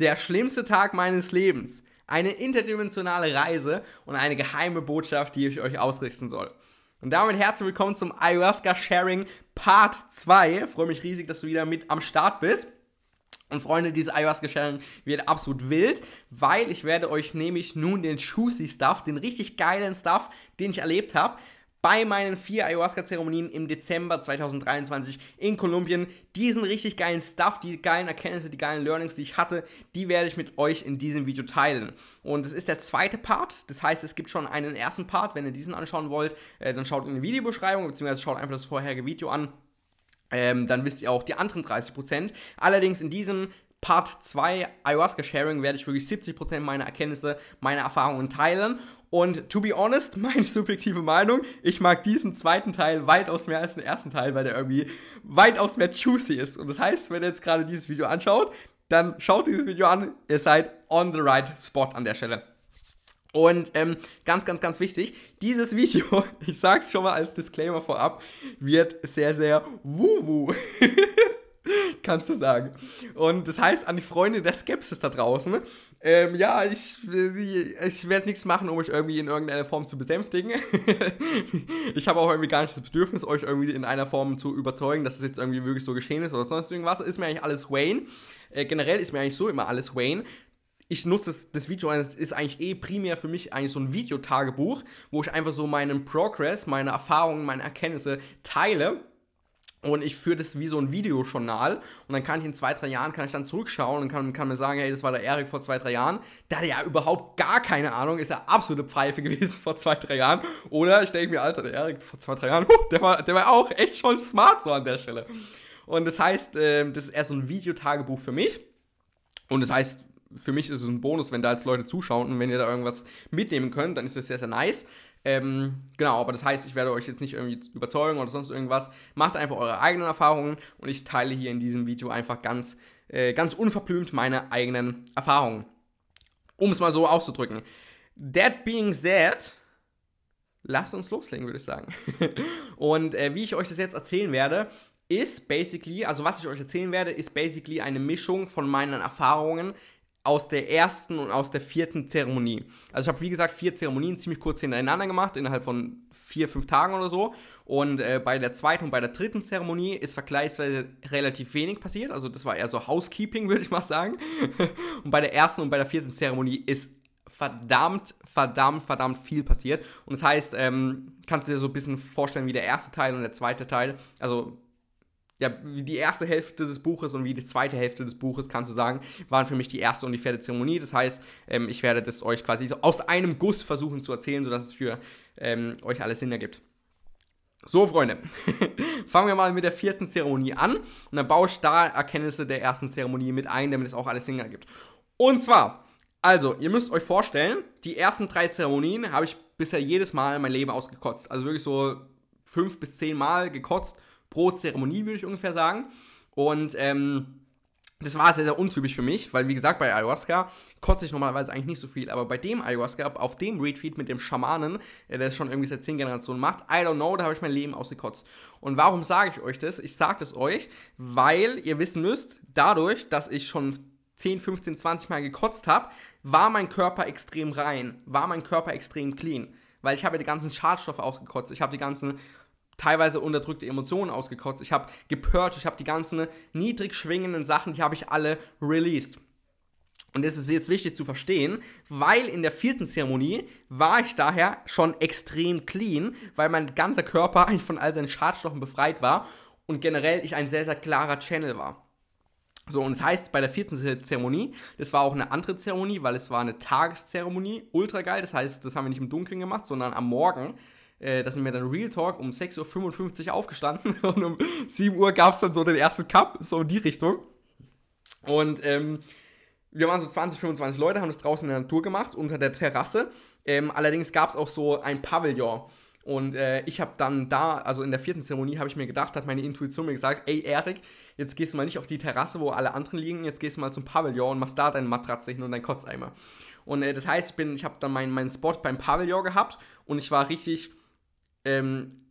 Der schlimmste Tag meines Lebens. Eine interdimensionale Reise und eine geheime Botschaft, die ich euch ausrichten soll. Und damit herzlich willkommen zum Ayahuasca Sharing Part 2. Ich freue mich riesig, dass du wieder mit am Start bist. Und Freunde, dieses Ayahuasca Sharing wird absolut wild, weil ich werde euch nämlich nun den Juicy Stuff, den richtig geilen Stuff, den ich erlebt habe, bei meinen vier Ayahuasca-Zeremonien im Dezember 2023 in Kolumbien. Diesen richtig geilen Stuff, die geilen Erkenntnisse, die geilen Learnings, die ich hatte, die werde ich mit euch in diesem Video teilen. Und es ist der zweite Part, das heißt, es gibt schon einen ersten Part. Wenn ihr diesen anschauen wollt, äh, dann schaut in die Videobeschreibung, beziehungsweise schaut einfach das vorherige Video an. Ähm, dann wisst ihr auch die anderen 30%. Allerdings in diesem Part 2 Ayahuasca Sharing werde ich wirklich 70% meiner Erkenntnisse, meiner Erfahrungen teilen. Und to be honest, meine subjektive Meinung, ich mag diesen zweiten Teil weitaus mehr als den ersten Teil, weil der irgendwie weitaus mehr juicy ist. Und das heißt, wenn ihr jetzt gerade dieses Video anschaut, dann schaut dieses Video an, ihr seid on the right spot an der Stelle. Und ähm, ganz, ganz, ganz wichtig, dieses Video, ich sag's schon mal als Disclaimer vorab, wird sehr, sehr wuhu. kannst du sagen. Und das heißt an die Freunde der Skepsis da draußen, ähm, ja, ich, ich werde nichts machen, um euch irgendwie in irgendeiner Form zu besänftigen. ich habe auch irgendwie gar nicht das Bedürfnis, euch irgendwie in einer Form zu überzeugen, dass es jetzt irgendwie wirklich so geschehen ist oder sonst irgendwas. Ist mir eigentlich alles Wayne. Äh, generell ist mir eigentlich so immer alles Wayne ich nutze das, das Video, es ist eigentlich eh primär für mich eigentlich so ein Videotagebuch, wo ich einfach so meinen Progress, meine Erfahrungen, meine Erkenntnisse teile und ich führe das wie so ein Videojournal und dann kann ich in zwei, drei Jahren kann ich dann zurückschauen und kann, kann mir sagen, hey, das war der Erik vor zwei, drei Jahren. Der hatte ja überhaupt gar keine Ahnung, ist ja absolute Pfeife gewesen vor zwei, drei Jahren. Oder ich denke mir, Alter, der Erik vor zwei, drei Jahren, der war, der war auch echt schon smart so an der Stelle. Und das heißt, äh, das ist eher so ein Videotagebuch für mich. Und das heißt, für mich ist es ein Bonus, wenn da jetzt Leute zuschauen und wenn ihr da irgendwas mitnehmen könnt, dann ist das sehr, sehr nice. Ähm, genau, aber das heißt, ich werde euch jetzt nicht irgendwie überzeugen oder sonst irgendwas. Macht einfach eure eigenen Erfahrungen und ich teile hier in diesem Video einfach ganz, äh, ganz unverblümt meine eigenen Erfahrungen. Um es mal so auszudrücken. That being said, lasst uns loslegen, würde ich sagen. und äh, wie ich euch das jetzt erzählen werde, ist basically, also was ich euch erzählen werde, ist basically eine Mischung von meinen Erfahrungen aus der ersten und aus der vierten Zeremonie. Also ich habe, wie gesagt, vier Zeremonien ziemlich kurz hintereinander gemacht, innerhalb von vier, fünf Tagen oder so. Und äh, bei der zweiten und bei der dritten Zeremonie ist vergleichsweise relativ wenig passiert. Also das war eher so Housekeeping, würde ich mal sagen. und bei der ersten und bei der vierten Zeremonie ist verdammt, verdammt, verdammt viel passiert. Und das heißt, ähm, kannst du dir so ein bisschen vorstellen wie der erste Teil und der zweite Teil. Also ja, die erste Hälfte des Buches und wie die zweite Hälfte des Buches, kannst du sagen, waren für mich die erste und die vierte Zeremonie. Das heißt, ähm, ich werde das euch quasi so aus einem Guss versuchen zu erzählen, sodass es für ähm, euch alles Sinn ergibt. So, Freunde, fangen wir mal mit der vierten Zeremonie an und dann baue ich da Erkenntnisse der ersten Zeremonie mit ein, damit es auch alles Sinn ergibt. Und zwar, also, ihr müsst euch vorstellen, die ersten drei Zeremonien habe ich bisher jedes Mal mein Leben ausgekotzt. Also wirklich so fünf bis zehn Mal gekotzt pro Zeremonie, würde ich ungefähr sagen. Und ähm, das war sehr, sehr untypisch für mich, weil wie gesagt, bei Ayahuasca kotze ich normalerweise eigentlich nicht so viel, aber bei dem Ayahuasca, auf dem Retreat mit dem Schamanen, der das schon irgendwie seit 10 Generationen macht, I don't know, da habe ich mein Leben ausgekotzt. Und warum sage ich euch das? Ich sage das euch, weil ihr wissen müsst, dadurch, dass ich schon 10, 15, 20 Mal gekotzt habe, war mein Körper extrem rein, war mein Körper extrem clean. Weil ich habe ja die ganzen Schadstoffe ausgekotzt, ich habe die ganzen teilweise unterdrückte Emotionen ausgekotzt. Ich habe gepurcht, ich habe die ganzen niedrig schwingenden Sachen, die habe ich alle released. Und das ist jetzt wichtig zu verstehen, weil in der vierten Zeremonie war ich daher schon extrem clean, weil mein ganzer Körper eigentlich von all seinen Schadstoffen befreit war und generell ich ein sehr, sehr klarer Channel war. So, und das heißt, bei der vierten Zeremonie, das war auch eine andere Zeremonie, weil es war eine Tageszeremonie, ultra geil, das heißt, das haben wir nicht im Dunkeln gemacht, sondern am Morgen äh, da sind wir dann Real Talk um 6.55 Uhr aufgestanden und um 7 Uhr gab es dann so den ersten Cup, so in die Richtung. Und ähm, wir waren so 20, 25 Leute, haben das draußen in der Natur gemacht, unter der Terrasse. Ähm, allerdings gab es auch so ein Pavillon. Und äh, ich habe dann da, also in der vierten Zeremonie, habe ich mir gedacht, hat meine Intuition mir gesagt, ey Erik, jetzt gehst du mal nicht auf die Terrasse, wo alle anderen liegen, jetzt gehst du mal zum Pavillon und machst da deine Matratze hin und deinen Kotzeimer. Und äh, das heißt, ich, ich habe dann meinen, meinen Spot beim Pavillon gehabt und ich war richtig ähm,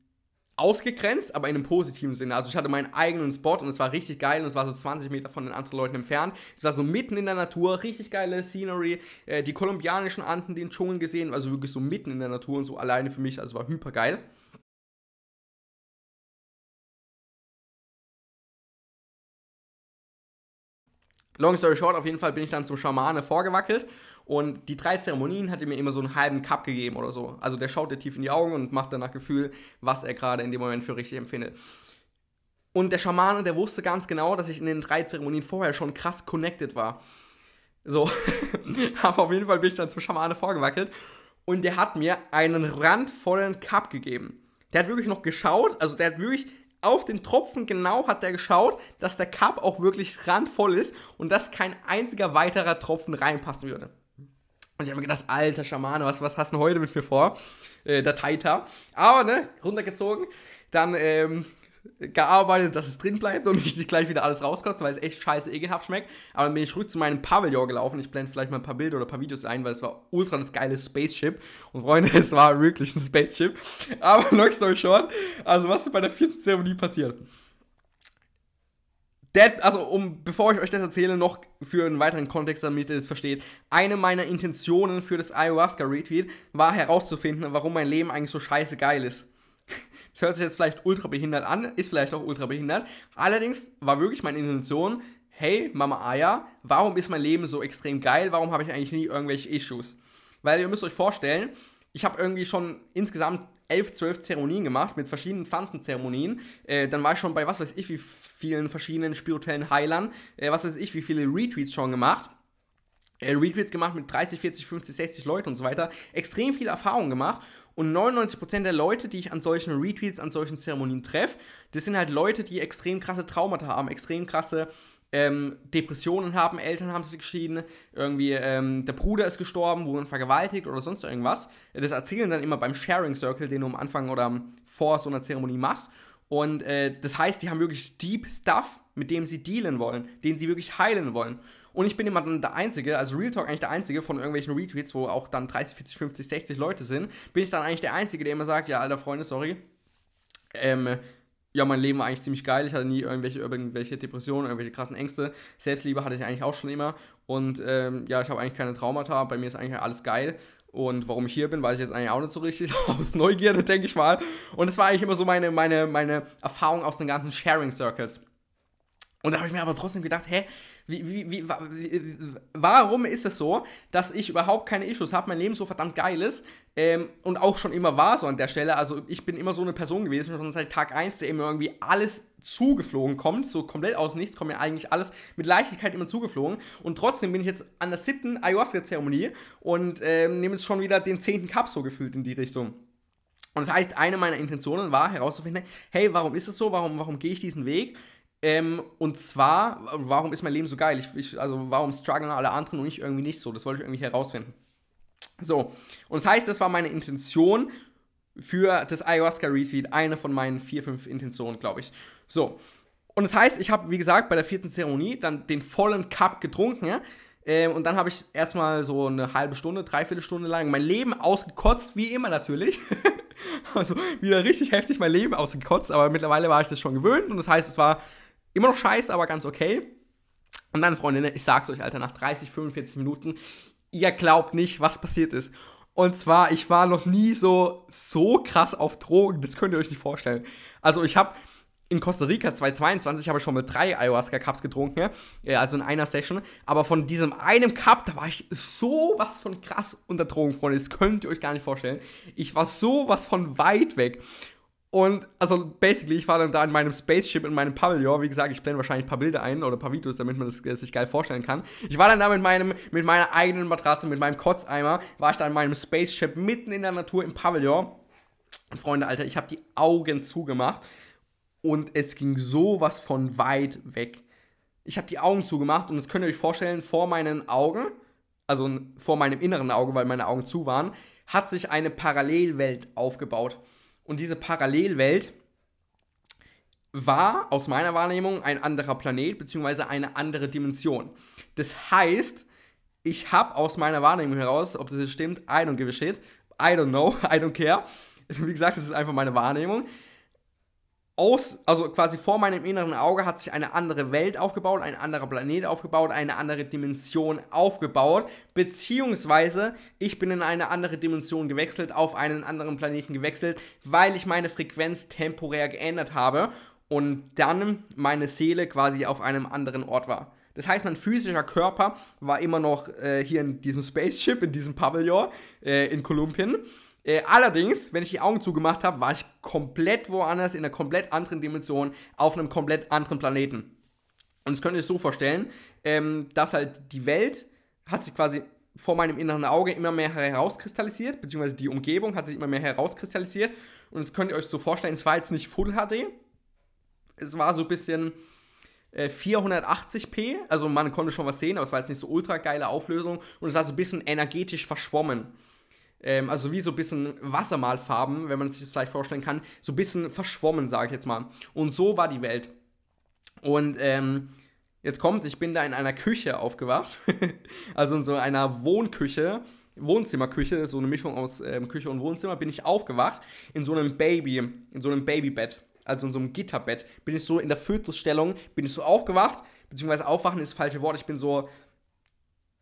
ausgegrenzt, aber in einem positiven Sinne. Also ich hatte meinen eigenen Spot und es war richtig geil und es war so 20 Meter von den anderen Leuten entfernt. Es war so mitten in der Natur, richtig geile Scenery, äh, die kolumbianischen Anden, den Dschungel gesehen, also wirklich so mitten in der Natur und so alleine für mich, also war hyper geil. Long story short, auf jeden Fall bin ich dann zum Schamane vorgewackelt und die drei Zeremonien hat er mir immer so einen halben Cup gegeben oder so. Also der schaut dir tief in die Augen und macht dann nach Gefühl, was er gerade in dem Moment für richtig empfindet. Und der Schamane, der wusste ganz genau, dass ich in den drei Zeremonien vorher schon krass connected war. So, aber auf jeden Fall bin ich dann zum Schamane vorgewackelt und der hat mir einen randvollen Cup gegeben. Der hat wirklich noch geschaut, also der hat wirklich auf den Tropfen genau hat er geschaut, dass der Cup auch wirklich randvoll ist und dass kein einziger weiterer Tropfen reinpassen würde. Und ich habe mir gedacht, alter Schamane, was, was hast du heute mit mir vor? Äh, der Taita. Aber, ne, runtergezogen. Dann ähm, gearbeitet, dass es drin bleibt und ich nicht gleich wieder alles rauskotze, weil es echt scheiße ekelhaft schmeckt. Aber dann bin ich zurück zu meinem Pavillon gelaufen. Ich blende vielleicht mal ein paar Bilder oder ein paar Videos ein, weil es war ultra das geile Spaceship. Und Freunde, es war wirklich ein Spaceship. Aber long story short, also was ist bei der vierten Zeremonie passiert? That, also, um, bevor ich euch das erzähle, noch für einen weiteren Kontext, damit ihr es versteht. Eine meiner Intentionen für das Ayahuasca-Retweet war herauszufinden, warum mein Leben eigentlich so scheiße geil ist. Das hört sich jetzt vielleicht ultra behindert an, ist vielleicht auch ultra behindert. Allerdings war wirklich meine Intention, hey, Mama Aya, warum ist mein Leben so extrem geil? Warum habe ich eigentlich nie irgendwelche Issues? Weil ihr müsst euch vorstellen, ich habe irgendwie schon insgesamt elf, zwölf Zeremonien gemacht mit verschiedenen Pflanzenzeremonien. Äh, dann war ich schon bei was weiß ich wie vielen verschiedenen spirituellen Heilern, äh, was weiß ich wie viele Retweets schon gemacht. Äh, Retweets gemacht mit 30, 40, 50, 60 Leuten und so weiter. Extrem viel Erfahrung gemacht. Und 99% der Leute, die ich an solchen Retweets, an solchen Zeremonien treffe, das sind halt Leute, die extrem krasse Traumata haben, extrem krasse ähm, Depressionen haben, Eltern haben sich geschieden, irgendwie ähm, der Bruder ist gestorben, wurden vergewaltigt oder sonst irgendwas. Das erzählen dann immer beim Sharing Circle, den du am Anfang oder vor so einer Zeremonie machst. Und äh, das heißt, die haben wirklich Deep Stuff, mit dem sie dealen wollen, den sie wirklich heilen wollen. Und ich bin immer dann der Einzige, also Real Talk eigentlich der Einzige von irgendwelchen Retweets, wo auch dann 30, 40, 50, 60 Leute sind, bin ich dann eigentlich der Einzige, der immer sagt, ja, alter Freunde, sorry, ähm, ja, mein Leben war eigentlich ziemlich geil. Ich hatte nie irgendwelche, irgendwelche Depressionen, irgendwelche krassen Ängste. Selbstliebe hatte ich eigentlich auch schon immer. Und ähm, ja, ich habe eigentlich keine Traumata. Bei mir ist eigentlich alles geil. Und warum ich hier bin, weiß ich jetzt eigentlich auch nicht so richtig. aus Neugierde, denke ich mal. Und es war eigentlich immer so meine, meine, meine Erfahrung aus den ganzen Sharing Circles. Und da habe ich mir aber trotzdem gedacht, hä, wie, wie, wie, warum ist es so, dass ich überhaupt keine Issues habe, mein Leben so verdammt geil ist ähm, und auch schon immer war so an der Stelle. Also ich bin immer so eine Person gewesen, schon seit Tag 1, der immer irgendwie alles zugeflogen kommt, so komplett aus nichts, kommt mir eigentlich alles mit Leichtigkeit immer zugeflogen. Und trotzdem bin ich jetzt an der siebten Ayahuasca-Zeremonie und ähm, nehme jetzt schon wieder den zehnten Cup so gefühlt in die Richtung. Und das heißt, eine meiner Intentionen war herauszufinden, hey, warum ist es so? Warum, warum gehe ich diesen Weg? Ähm, und zwar, warum ist mein Leben so geil? Ich, ich, also, warum strugglen alle anderen und ich irgendwie nicht so? Das wollte ich irgendwie herausfinden. So, und das heißt, das war meine Intention für das Ayahuasca Retweet. Eine von meinen vier, fünf Intentionen, glaube ich. So, und das heißt, ich habe, wie gesagt, bei der vierten Zeremonie dann den vollen Cup getrunken. Ja? Ähm, und dann habe ich erstmal so eine halbe Stunde, dreiviertel Stunde lang mein Leben ausgekotzt, wie immer natürlich. also wieder richtig heftig mein Leben ausgekotzt, aber mittlerweile war ich das schon gewöhnt und das heißt, es war Immer noch scheiße, aber ganz okay. Und dann, Freunde, ich sag's euch, Alter, nach 30, 45 Minuten, ihr glaubt nicht, was passiert ist. Und zwar, ich war noch nie so, so krass auf Drogen, das könnt ihr euch nicht vorstellen. Also, ich habe in Costa Rica 2022 habe ich schon mit drei Ayahuasca-Cups getrunken, ja, also in einer Session. Aber von diesem einen Cup, da war ich so was von krass unter Drogen, Freunde. Das könnt ihr euch gar nicht vorstellen. Ich war so was von weit weg. Und also basically, ich war dann da in meinem Spaceship, in meinem Pavillon. Wie gesagt, ich blende wahrscheinlich ein paar Bilder ein oder ein paar Videos, damit man das, das sich geil vorstellen kann. Ich war dann da mit, meinem, mit meiner eigenen Matratze, mit meinem Kotzeimer, war ich da in meinem Spaceship mitten in der Natur im Pavillon. Und Freunde, Alter, ich habe die Augen zugemacht und es ging sowas von weit weg. Ich habe die Augen zugemacht und das könnt ihr euch vorstellen, vor meinen Augen, also vor meinem inneren Auge, weil meine Augen zu waren, hat sich eine Parallelwelt aufgebaut. Und diese Parallelwelt war aus meiner Wahrnehmung ein anderer Planet bzw. eine andere Dimension. Das heißt, ich habe aus meiner Wahrnehmung heraus, ob das stimmt, I don't give a shit, I don't know, I don't care. Wie gesagt, das ist einfach meine Wahrnehmung. Aus, also quasi vor meinem inneren Auge hat sich eine andere Welt aufgebaut, ein anderer Planet aufgebaut, eine andere Dimension aufgebaut, beziehungsweise ich bin in eine andere Dimension gewechselt, auf einen anderen Planeten gewechselt, weil ich meine Frequenz temporär geändert habe und dann meine Seele quasi auf einem anderen Ort war. Das heißt, mein physischer Körper war immer noch äh, hier in diesem Spaceship, in diesem Pavillon äh, in Kolumbien. Äh, allerdings, wenn ich die Augen zugemacht habe, war ich komplett woanders, in einer komplett anderen Dimension, auf einem komplett anderen Planeten. Und das könnt ihr euch so vorstellen, ähm, dass halt die Welt hat sich quasi vor meinem inneren Auge immer mehr herauskristallisiert, beziehungsweise die Umgebung hat sich immer mehr herauskristallisiert. Und das könnt ihr euch so vorstellen, es war jetzt nicht Full HD, es war so ein bisschen 480p, äh, also man konnte schon was sehen, aber es war jetzt nicht so ultra geile Auflösung und es war so ein bisschen energetisch verschwommen. Ähm, also wie so ein bisschen Wassermalfarben, wenn man sich das vielleicht vorstellen kann, so ein bisschen verschwommen, sage ich jetzt mal. Und so war die Welt. Und ähm, jetzt kommt, ich bin da in einer Küche aufgewacht, also in so einer Wohnküche, Wohnzimmerküche, so eine Mischung aus ähm, Küche und Wohnzimmer, bin ich aufgewacht in so einem Baby, in so einem Babybett. Also in so einem Gitterbett, bin ich so in der Fötusstellung, bin ich so aufgewacht, beziehungsweise aufwachen ist das falsche Wort, ich bin so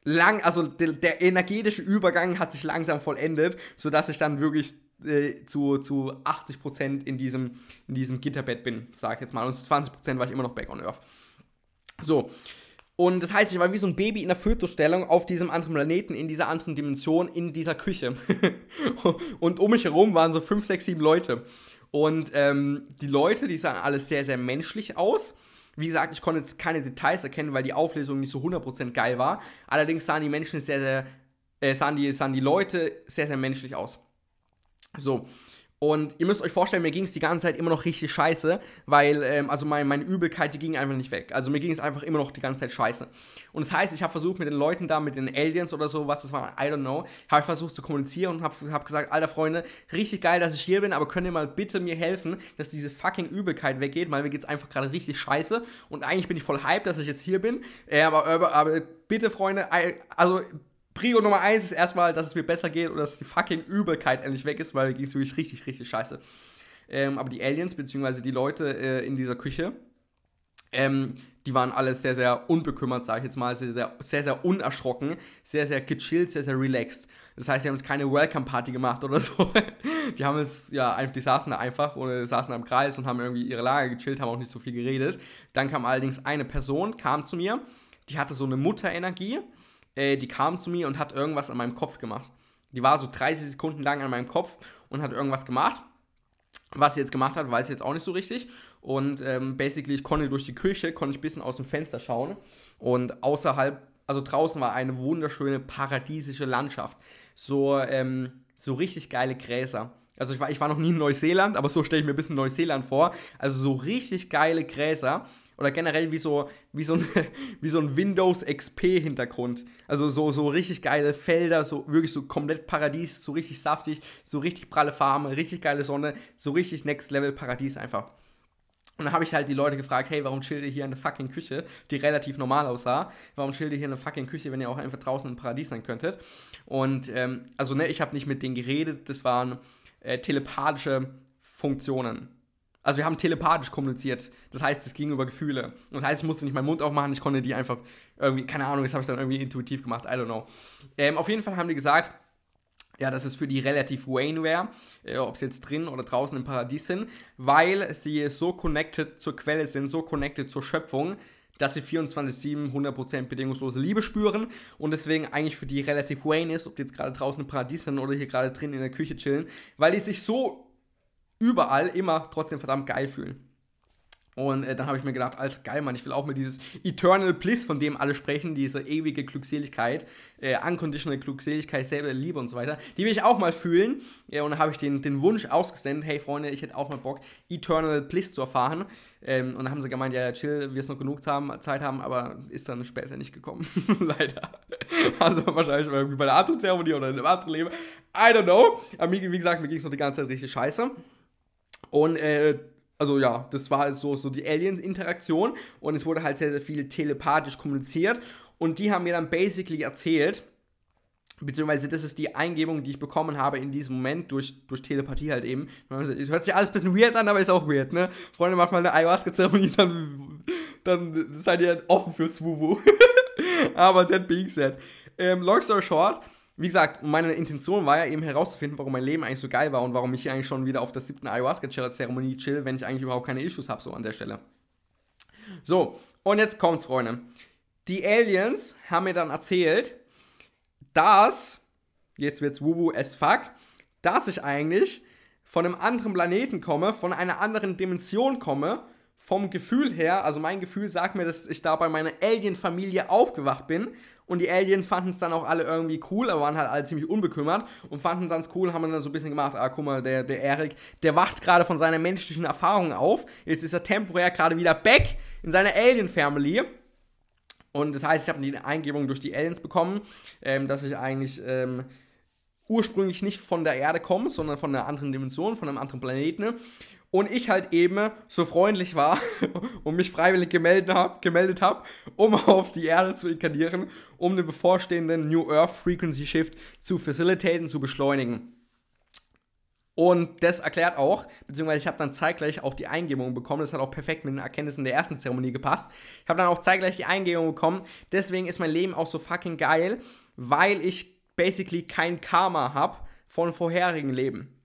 lang, also der, der, energetische Übergang hat sich langsam vollendet, sodass ich dann wirklich äh, zu, zu 80% in diesem, in diesem Gitterbett bin, sag ich jetzt mal. Und zu 20% war ich immer noch back on Earth. So. Und das heißt, ich war wie so ein Baby in der Fötusstellung auf diesem anderen Planeten, in dieser anderen Dimension, in dieser Küche. und um mich herum waren so 5, 6, 7 Leute. Und ähm, die Leute, die sahen alles sehr, sehr menschlich aus. Wie gesagt, ich konnte jetzt keine Details erkennen, weil die Auflösung nicht so 100% geil war. Allerdings sahen die Menschen sehr, sehr, äh, sahen, die, sahen die Leute sehr, sehr menschlich aus. So, und ihr müsst euch vorstellen, mir ging es die ganze Zeit immer noch richtig scheiße, weil, ähm, also mein, meine Übelkeit, die ging einfach nicht weg. Also mir ging es einfach immer noch die ganze Zeit scheiße. Und das heißt, ich habe versucht mit den Leuten da, mit den Aliens oder so, was das war, I don't know, habe ich versucht zu kommunizieren und habe hab gesagt, alter Freunde, richtig geil, dass ich hier bin, aber könnt ihr mal bitte mir helfen, dass diese fucking Übelkeit weggeht, weil mir geht es einfach gerade richtig scheiße. Und eigentlich bin ich voll hyped, dass ich jetzt hier bin. Äh, aber, aber, aber bitte, Freunde, also Prio Nummer eins ist erstmal, dass es mir besser geht und dass die fucking Übelkeit endlich weg ist, weil mir ging es wirklich richtig, richtig scheiße. Ähm, aber die Aliens, beziehungsweise die Leute äh, in dieser Küche, ähm, die waren alle sehr, sehr unbekümmert, sage ich jetzt mal, sehr, sehr, sehr, sehr unerschrocken, sehr, sehr gechillt, sehr, sehr relaxed. Das heißt, sie haben jetzt keine Welcome-Party gemacht oder so. die haben jetzt, ja, die saßen da einfach oder saßen da im Kreis und haben irgendwie ihre Lage gechillt, haben auch nicht so viel geredet. Dann kam allerdings eine Person, kam zu mir, die hatte so eine Mutterenergie äh, die kam zu mir und hat irgendwas an meinem Kopf gemacht. Die war so 30 Sekunden lang an meinem Kopf und hat irgendwas gemacht. Was sie jetzt gemacht hat, weiß ich jetzt auch nicht so richtig. Und ähm, basically, ich konnte durch die Küche, konnte ich ein bisschen aus dem Fenster schauen. Und außerhalb, also draußen war eine wunderschöne paradiesische Landschaft. So, ähm, so richtig geile Gräser. Also ich war, ich war noch nie in Neuseeland, aber so stelle ich mir ein bisschen Neuseeland vor. Also so richtig geile Gräser oder generell wie so, wie so ein, wie so ein Windows XP-Hintergrund. Also so, so richtig geile Felder, so wirklich so komplett Paradies, so richtig saftig, so richtig pralle Farben, richtig geile Sonne, so richtig Next Level Paradies einfach. Und dann habe ich halt die Leute gefragt, hey, warum chillt ihr hier eine fucking Küche, die relativ normal aussah? Warum chillt ihr hier eine fucking Küche, wenn ihr auch einfach draußen im Paradies sein könntet? Und ähm, also ne, ich habe nicht mit denen geredet, das waren äh, telepathische Funktionen. Also wir haben telepathisch kommuniziert. Das heißt, es ging über Gefühle. Das heißt, ich musste nicht meinen Mund aufmachen, ich konnte die einfach irgendwie, keine Ahnung, das habe ich dann irgendwie intuitiv gemacht, I don't know. Ähm, auf jeden Fall haben die gesagt, ja, dass es für die relativ Wayne wäre, äh, ob sie jetzt drin oder draußen im Paradies sind, weil sie so connected zur Quelle sind, so connected zur Schöpfung, dass sie 24-7 100% bedingungslose Liebe spüren und deswegen eigentlich für die relativ Wayne ist, ob die jetzt gerade draußen im Paradies sind oder hier gerade drin in der Küche chillen, weil die sich so überall immer trotzdem verdammt geil fühlen. Und äh, dann habe ich mir gedacht, Alter, geil, Mann, ich will auch mal dieses Eternal Bliss, von dem alle sprechen, diese ewige Glückseligkeit, äh, unconditional Glückseligkeit, selber Liebe und so weiter, die will ich auch mal fühlen. Ja, und dann habe ich den, den Wunsch ausgesendet, hey Freunde, ich hätte auch mal Bock, Eternal Bliss zu erfahren. Ähm, und dann haben sie gemeint, ja, chill, wir es noch genug haben, Zeit haben, aber ist dann später nicht gekommen. Leider. Also wahrscheinlich bei der Atu-Zeremonie oder in einem anderen Leben. I don't know. Aber wie gesagt, mir ging es noch die ganze Zeit richtig scheiße. Und äh, also ja, das war halt so, so die Aliens-Interaktion und es wurde halt sehr, sehr viel telepathisch kommuniziert und die haben mir dann basically erzählt, Beziehungsweise das ist die Eingebung, die ich bekommen habe in diesem Moment durch, durch Telepathie halt eben. Es hört sich alles ein bisschen weird an, aber ist auch weird, ne? Freunde, macht mal eine Ayahuasca-Zeremonie, dann, dann seid ihr offen fürs Wuwu. aber that being said. Ähm, long story short, wie gesagt, meine Intention war ja eben herauszufinden, warum mein Leben eigentlich so geil war und warum ich hier eigentlich schon wieder auf der siebten Ayahuasca-Zeremonie chill, wenn ich eigentlich überhaupt keine Issues habe, so an der Stelle. So, und jetzt kommt's, Freunde. Die Aliens haben mir dann erzählt, dass, jetzt wird's wuwu as fuck, dass ich eigentlich von einem anderen Planeten komme, von einer anderen Dimension komme, vom Gefühl her, also mein Gefühl sagt mir, dass ich da bei meiner Alien-Familie aufgewacht bin und die Aliens fanden es dann auch alle irgendwie cool, aber waren halt alle ziemlich unbekümmert und fanden es dann cool, haben dann so ein bisschen gemacht, ah, guck mal, der, der Erik, der wacht gerade von seiner menschlichen Erfahrung auf, jetzt ist er temporär gerade wieder back in seiner Alien-Family und das heißt, ich habe die Eingebung durch die Aliens bekommen, ähm, dass ich eigentlich ähm, ursprünglich nicht von der Erde komme, sondern von einer anderen Dimension, von einem anderen Planeten. Und ich halt eben so freundlich war und mich freiwillig gemeldet habe, gemeldet hab, um auf die Erde zu inkarnieren, um den bevorstehenden New Earth Frequency Shift zu facilitaten, zu beschleunigen. Und das erklärt auch, beziehungsweise ich habe dann zeitgleich auch die Eingebung bekommen. Das hat auch perfekt mit den Erkenntnissen der ersten Zeremonie gepasst. Ich habe dann auch zeitgleich die Eingebung bekommen. Deswegen ist mein Leben auch so fucking geil, weil ich basically kein Karma habe von vorherigen Leben.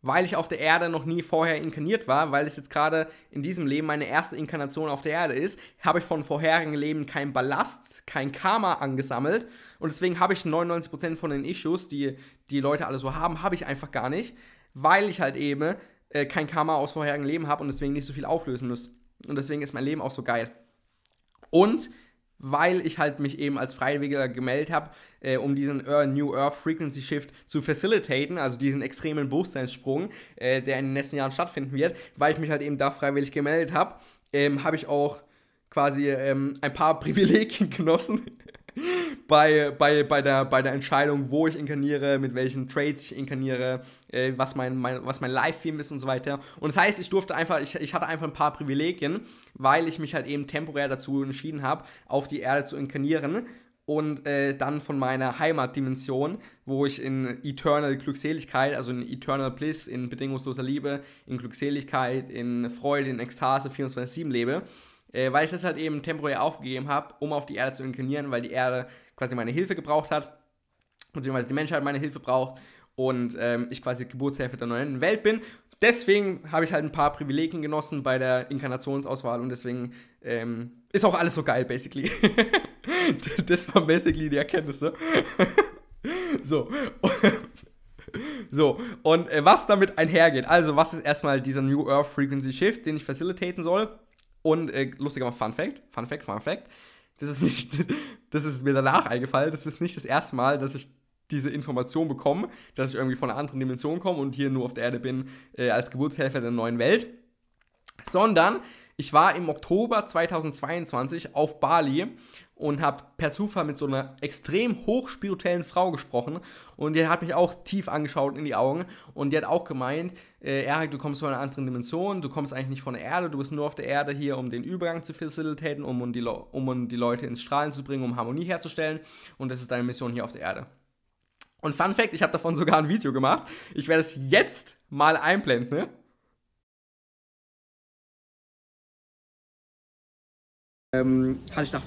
Weil ich auf der Erde noch nie vorher inkarniert war, weil es jetzt gerade in diesem Leben meine erste Inkarnation auf der Erde ist, habe ich von vorherigen Leben kein Ballast, kein Karma angesammelt. Und deswegen habe ich 99% von den Issues, die die Leute alle so haben, habe ich einfach gar nicht weil ich halt eben äh, kein Karma aus vorherigen Leben habe und deswegen nicht so viel auflösen muss. Und deswegen ist mein Leben auch so geil. Und weil ich halt mich eben als Freiwilliger gemeldet habe, äh, um diesen New Earth Frequency Shift zu facilitaten, also diesen extremen Bewusstseinssprung, äh, der in den nächsten Jahren stattfinden wird, weil ich mich halt eben da freiwillig gemeldet habe, ähm, habe ich auch quasi ähm, ein paar Privilegien genossen, bei, bei, bei, der, bei der Entscheidung, wo ich inkarniere, mit welchen Trades ich inkarniere, äh, was mein, mein, mein Live-Theme ist und so weiter. Und das heißt, ich durfte einfach, ich, ich hatte einfach ein paar Privilegien, weil ich mich halt eben temporär dazu entschieden habe, auf die Erde zu inkarnieren und äh, dann von meiner Heimatdimension, wo ich in Eternal Glückseligkeit, also in Eternal Bliss, in bedingungsloser Liebe, in Glückseligkeit, in Freude, in Ekstase 24-7 lebe äh, weil ich das halt eben temporär aufgegeben habe, um auf die Erde zu inkarnieren, weil die Erde quasi meine Hilfe gebraucht hat, beziehungsweise die Menschheit meine Hilfe braucht und ähm, ich quasi Geburtshelfer der neuen Welt bin. Deswegen habe ich halt ein paar Privilegien genossen bei der Inkarnationsauswahl und deswegen ähm, ist auch alles so geil, basically. das waren basically die Erkenntnisse. so. So, und äh, was damit einhergeht. Also, was ist erstmal dieser New Earth Frequency Shift, den ich facilitaten soll? Und äh, lustiger Fun Fact, Fun Fact, Fun Fact. Das ist nicht, das ist mir danach eingefallen. Das ist nicht das erste Mal, dass ich diese Information bekomme, dass ich irgendwie von einer anderen Dimension komme und hier nur auf der Erde bin äh, als Geburtshelfer der neuen Welt. Sondern ich war im Oktober 2022 auf Bali und habe per Zufall mit so einer extrem hochspirituellen Frau gesprochen und die hat mich auch tief angeschaut in die Augen und die hat auch gemeint, äh, Erik, du kommst von einer anderen Dimension, du kommst eigentlich nicht von der Erde, du bist nur auf der Erde hier, um den Übergang zu facilitaten, um, um, die, um die Leute ins Strahlen zu bringen, um Harmonie herzustellen und das ist deine Mission hier auf der Erde. Und Fun Fact, ich habe davon sogar ein Video gemacht. Ich werde es jetzt mal einblenden. Ne? Ähm, hatte ich nach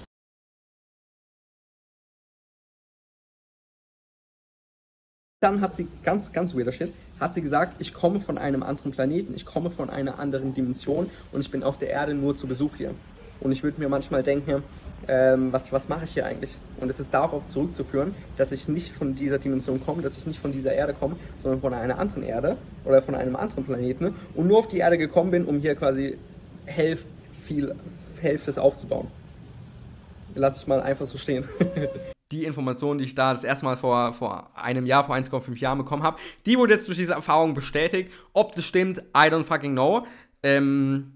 dann hat sie, ganz, ganz weirder Shit, hat sie gesagt, ich komme von einem anderen Planeten, ich komme von einer anderen Dimension und ich bin auf der Erde nur zu Besuch hier. Und ich würde mir manchmal denken, ähm, was, was mache ich hier eigentlich? Und es ist darauf zurückzuführen, dass ich nicht von dieser Dimension komme, dass ich nicht von dieser Erde komme, sondern von einer anderen Erde oder von einem anderen Planeten und nur auf die Erde gekommen bin, um hier quasi helf, viel, Hälfte aufzubauen. Lass ich mal einfach so stehen. die Information, die ich da das erste Mal vor, vor einem Jahr, vor 1,5 Jahren bekommen habe, die wurde jetzt durch diese Erfahrung bestätigt. Ob das stimmt, I don't fucking know. Ähm,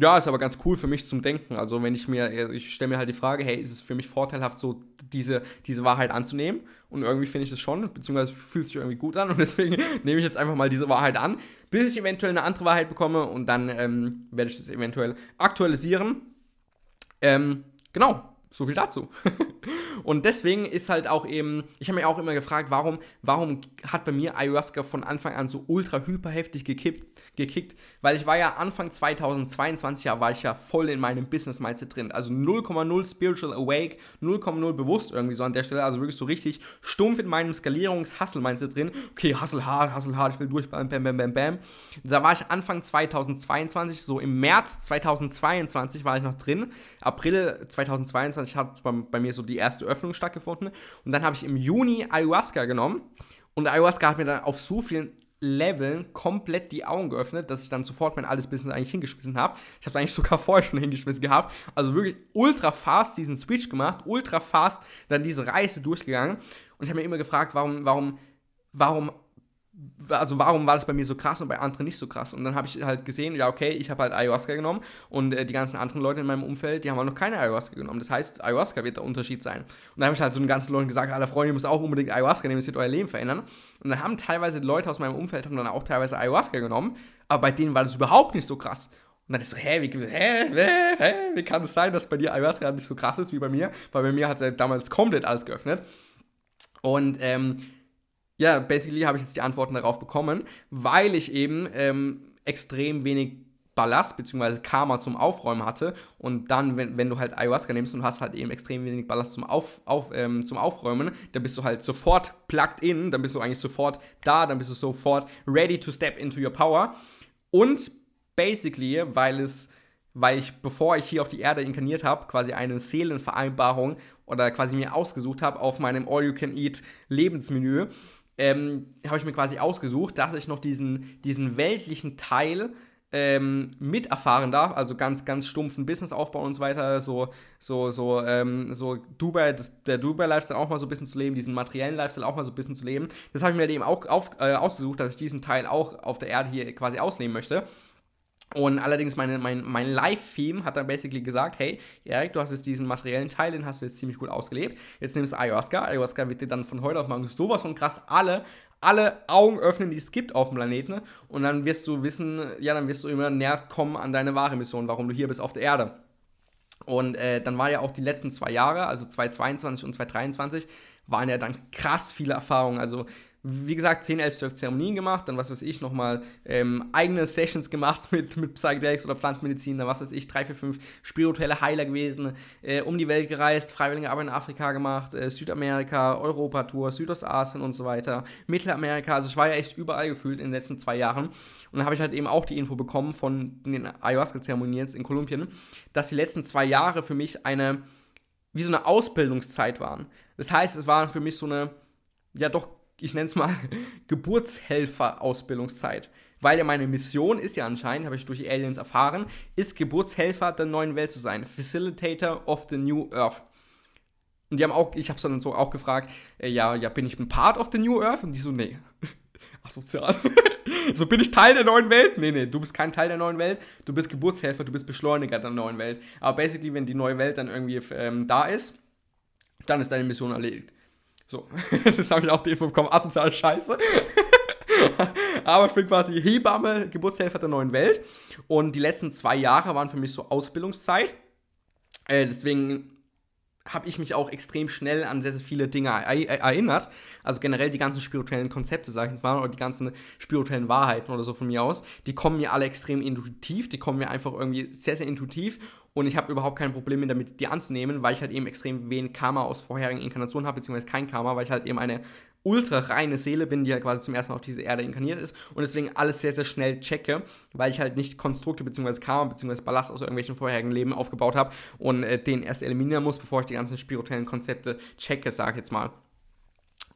ja, ist aber ganz cool für mich zum Denken. Also wenn ich mir, ich stelle mir halt die Frage, hey, ist es für mich vorteilhaft, so diese, diese Wahrheit anzunehmen? Und irgendwie finde ich das schon, beziehungsweise fühlt sich irgendwie gut an und deswegen nehme ich jetzt einfach mal diese Wahrheit an, bis ich eventuell eine andere Wahrheit bekomme und dann ähm, werde ich das eventuell aktualisieren. Ähm, genau, so viel dazu. Und deswegen ist halt auch eben, ich habe mir auch immer gefragt, warum, warum hat bei mir Ayahuasca von Anfang an so ultra hyper heftig gekippt, gekickt? Weil ich war ja Anfang 2022, ja, war ich ja voll in meinem Business-Mindset drin. Also 0,0 Spiritual Awake, 0,0 bewusst irgendwie so an der Stelle. Also wirklich so richtig stumpf in meinem Skalierungs-Hustle-Mindset drin. Okay, hustle hard, hustle hard, ich will durch, bam, bam, bam, bam, bam. Da war ich Anfang 2022, so im März 2022 war ich noch drin. April 2022 hat bei, bei mir so die erste Öffnung stattgefunden. Und dann habe ich im Juni Ayahuasca genommen. Und Ayahuasca hat mir dann auf so vielen Leveln komplett die Augen geöffnet, dass ich dann sofort mein altes Business eigentlich hingeschmissen habe. Ich habe es eigentlich sogar vorher schon hingeschmissen gehabt. Also wirklich ultra fast diesen Switch gemacht, ultra fast dann diese Reise durchgegangen. Und ich habe mir immer gefragt, warum, warum, warum also warum war das bei mir so krass und bei anderen nicht so krass? Und dann habe ich halt gesehen, ja, okay, ich habe halt Ayahuasca genommen und äh, die ganzen anderen Leute in meinem Umfeld, die haben halt noch keine Ayahuasca genommen. Das heißt, Ayahuasca wird der Unterschied sein. Und dann habe ich halt so den ganzen Leuten gesagt, alle Freunde, ihr müsst auch unbedingt Ayahuasca nehmen, es wird euer Leben verändern. Und dann haben teilweise Leute aus meinem Umfeld haben dann auch teilweise Ayahuasca genommen, aber bei denen war das überhaupt nicht so krass. Und dann ist so, hä, wie, hä, hä, hä, wie kann es sein, dass bei dir Ayahuasca nicht so krass ist wie bei mir? Weil bei mir hat es ja damals komplett alles geöffnet. Und ähm, ja, basically habe ich jetzt die Antworten darauf bekommen, weil ich eben ähm, extrem wenig Ballast bzw. Karma zum Aufräumen hatte und dann, wenn, wenn du halt Ayahuasca nimmst und hast halt eben extrem wenig Ballast zum, Auf, auf, ähm, zum Aufräumen, dann bist du halt sofort plugged in, dann bist du eigentlich sofort da, dann bist du sofort ready to step into your power und basically, weil es weil ich, bevor ich hier auf die Erde inkarniert habe, quasi eine Seelenvereinbarung oder quasi mir ausgesucht habe auf meinem All-You-Can-Eat-Lebensmenü, ähm, habe ich mir quasi ausgesucht, dass ich noch diesen, diesen weltlichen Teil ähm, miterfahren darf, also ganz, ganz stumpfen Businessaufbau und so weiter, so, so, so, ähm, so Dubai, das, der Dubai-Lifestyle auch mal so ein bisschen zu leben, diesen materiellen Lifestyle auch mal so ein bisschen zu leben. Das habe ich mir eben auch auf, äh, ausgesucht, dass ich diesen Teil auch auf der Erde hier quasi ausleben möchte. Und allerdings meine, mein, mein Live-Theme hat dann basically gesagt, hey, Erik, du hast jetzt diesen materiellen Teil, den hast du jetzt ziemlich gut ausgelebt. Jetzt nimmst du Ayahuasca. Ayahuasca wird dir dann von heute auf morgen sowas von krass alle, alle Augen öffnen, die es gibt auf dem Planeten. Und dann wirst du wissen, ja, dann wirst du immer näher kommen an deine wahre Mission, warum du hier bist auf der Erde. Und äh, dann war ja auch die letzten zwei Jahre, also 2022 und 2023, waren ja dann krass viele Erfahrungen. Also wie gesagt, 10, 11, 12 Zeremonien gemacht, dann was weiß ich, nochmal ähm, eigene Sessions gemacht mit, mit Psychedelics oder Pflanzenmedizin, dann was weiß ich, 3, 4, 5 spirituelle Heiler gewesen, äh, um die Welt gereist, freiwillige Arbeit in Afrika gemacht, äh, Südamerika, Europa-Tour, Südostasien und so weiter, Mittelamerika, also ich war ja echt überall gefühlt in den letzten zwei Jahren und dann habe ich halt eben auch die Info bekommen von den Ayahuasca-Zeremonien in Kolumbien, dass die letzten zwei Jahre für mich eine, wie so eine Ausbildungszeit waren. Das heißt, es war für mich so eine, ja doch ich nenne es mal, Geburtshelfer-Ausbildungszeit. Weil ja meine Mission ist ja anscheinend, habe ich durch Aliens erfahren, ist Geburtshelfer der neuen Welt zu sein. Facilitator of the New Earth. Und die haben auch, ich habe es dann so auch gefragt, äh, ja, ja, bin ich ein Part of the New Earth? Und die so, nee. Ach, sozial. so, bin ich Teil der neuen Welt? Nee, nee, du bist kein Teil der neuen Welt. Du bist Geburtshelfer, du bist Beschleuniger der neuen Welt. Aber basically, wenn die neue Welt dann irgendwie ähm, da ist, dann ist deine Mission erledigt. So, das habe ich auch die Info bekommen, asoziale Scheiße. Aber ich bin quasi Hebamme, Geburtshelfer der neuen Welt. Und die letzten zwei Jahre waren für mich so Ausbildungszeit. Äh, deswegen habe ich mich auch extrem schnell an sehr, sehr viele Dinge erinnert. Also generell die ganzen spirituellen Konzepte, sag ich mal, oder die ganzen spirituellen Wahrheiten oder so von mir aus, die kommen mir alle extrem intuitiv, die kommen mir einfach irgendwie sehr, sehr intuitiv und ich habe überhaupt kein Problem damit, die anzunehmen, weil ich halt eben extrem wenig Karma aus vorherigen Inkarnationen habe, beziehungsweise kein Karma, weil ich halt eben eine ultra reine Seele bin, die halt quasi zum ersten Mal auf diese Erde inkarniert ist und deswegen alles sehr, sehr schnell checke, weil ich halt nicht Konstrukte beziehungsweise Karma beziehungsweise Ballast aus irgendwelchen vorherigen Leben aufgebaut habe und äh, den erst eliminieren muss, bevor ich die ganzen spirituellen Konzepte checke, sag ich jetzt mal.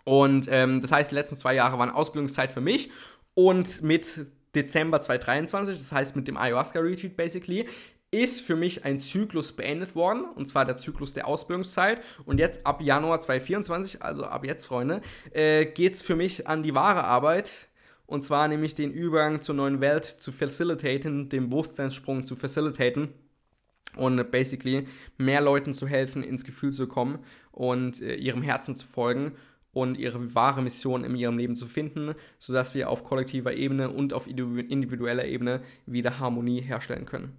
Und ähm, das heißt, die letzten zwei Jahre waren Ausbildungszeit für mich und mit Dezember 2023, das heißt mit dem Ayahuasca Retreat basically, ist für mich ein Zyklus beendet worden, und zwar der Zyklus der Ausbildungszeit. Und jetzt ab Januar 2024, also ab jetzt, Freunde, äh, geht es für mich an die wahre Arbeit. Und zwar nämlich den Übergang zur neuen Welt zu facilitaten, den Bewusstseinssprung zu facilitaten und basically mehr Leuten zu helfen, ins Gefühl zu kommen und äh, ihrem Herzen zu folgen und ihre wahre Mission in ihrem Leben zu finden, sodass wir auf kollektiver Ebene und auf individueller Ebene wieder Harmonie herstellen können.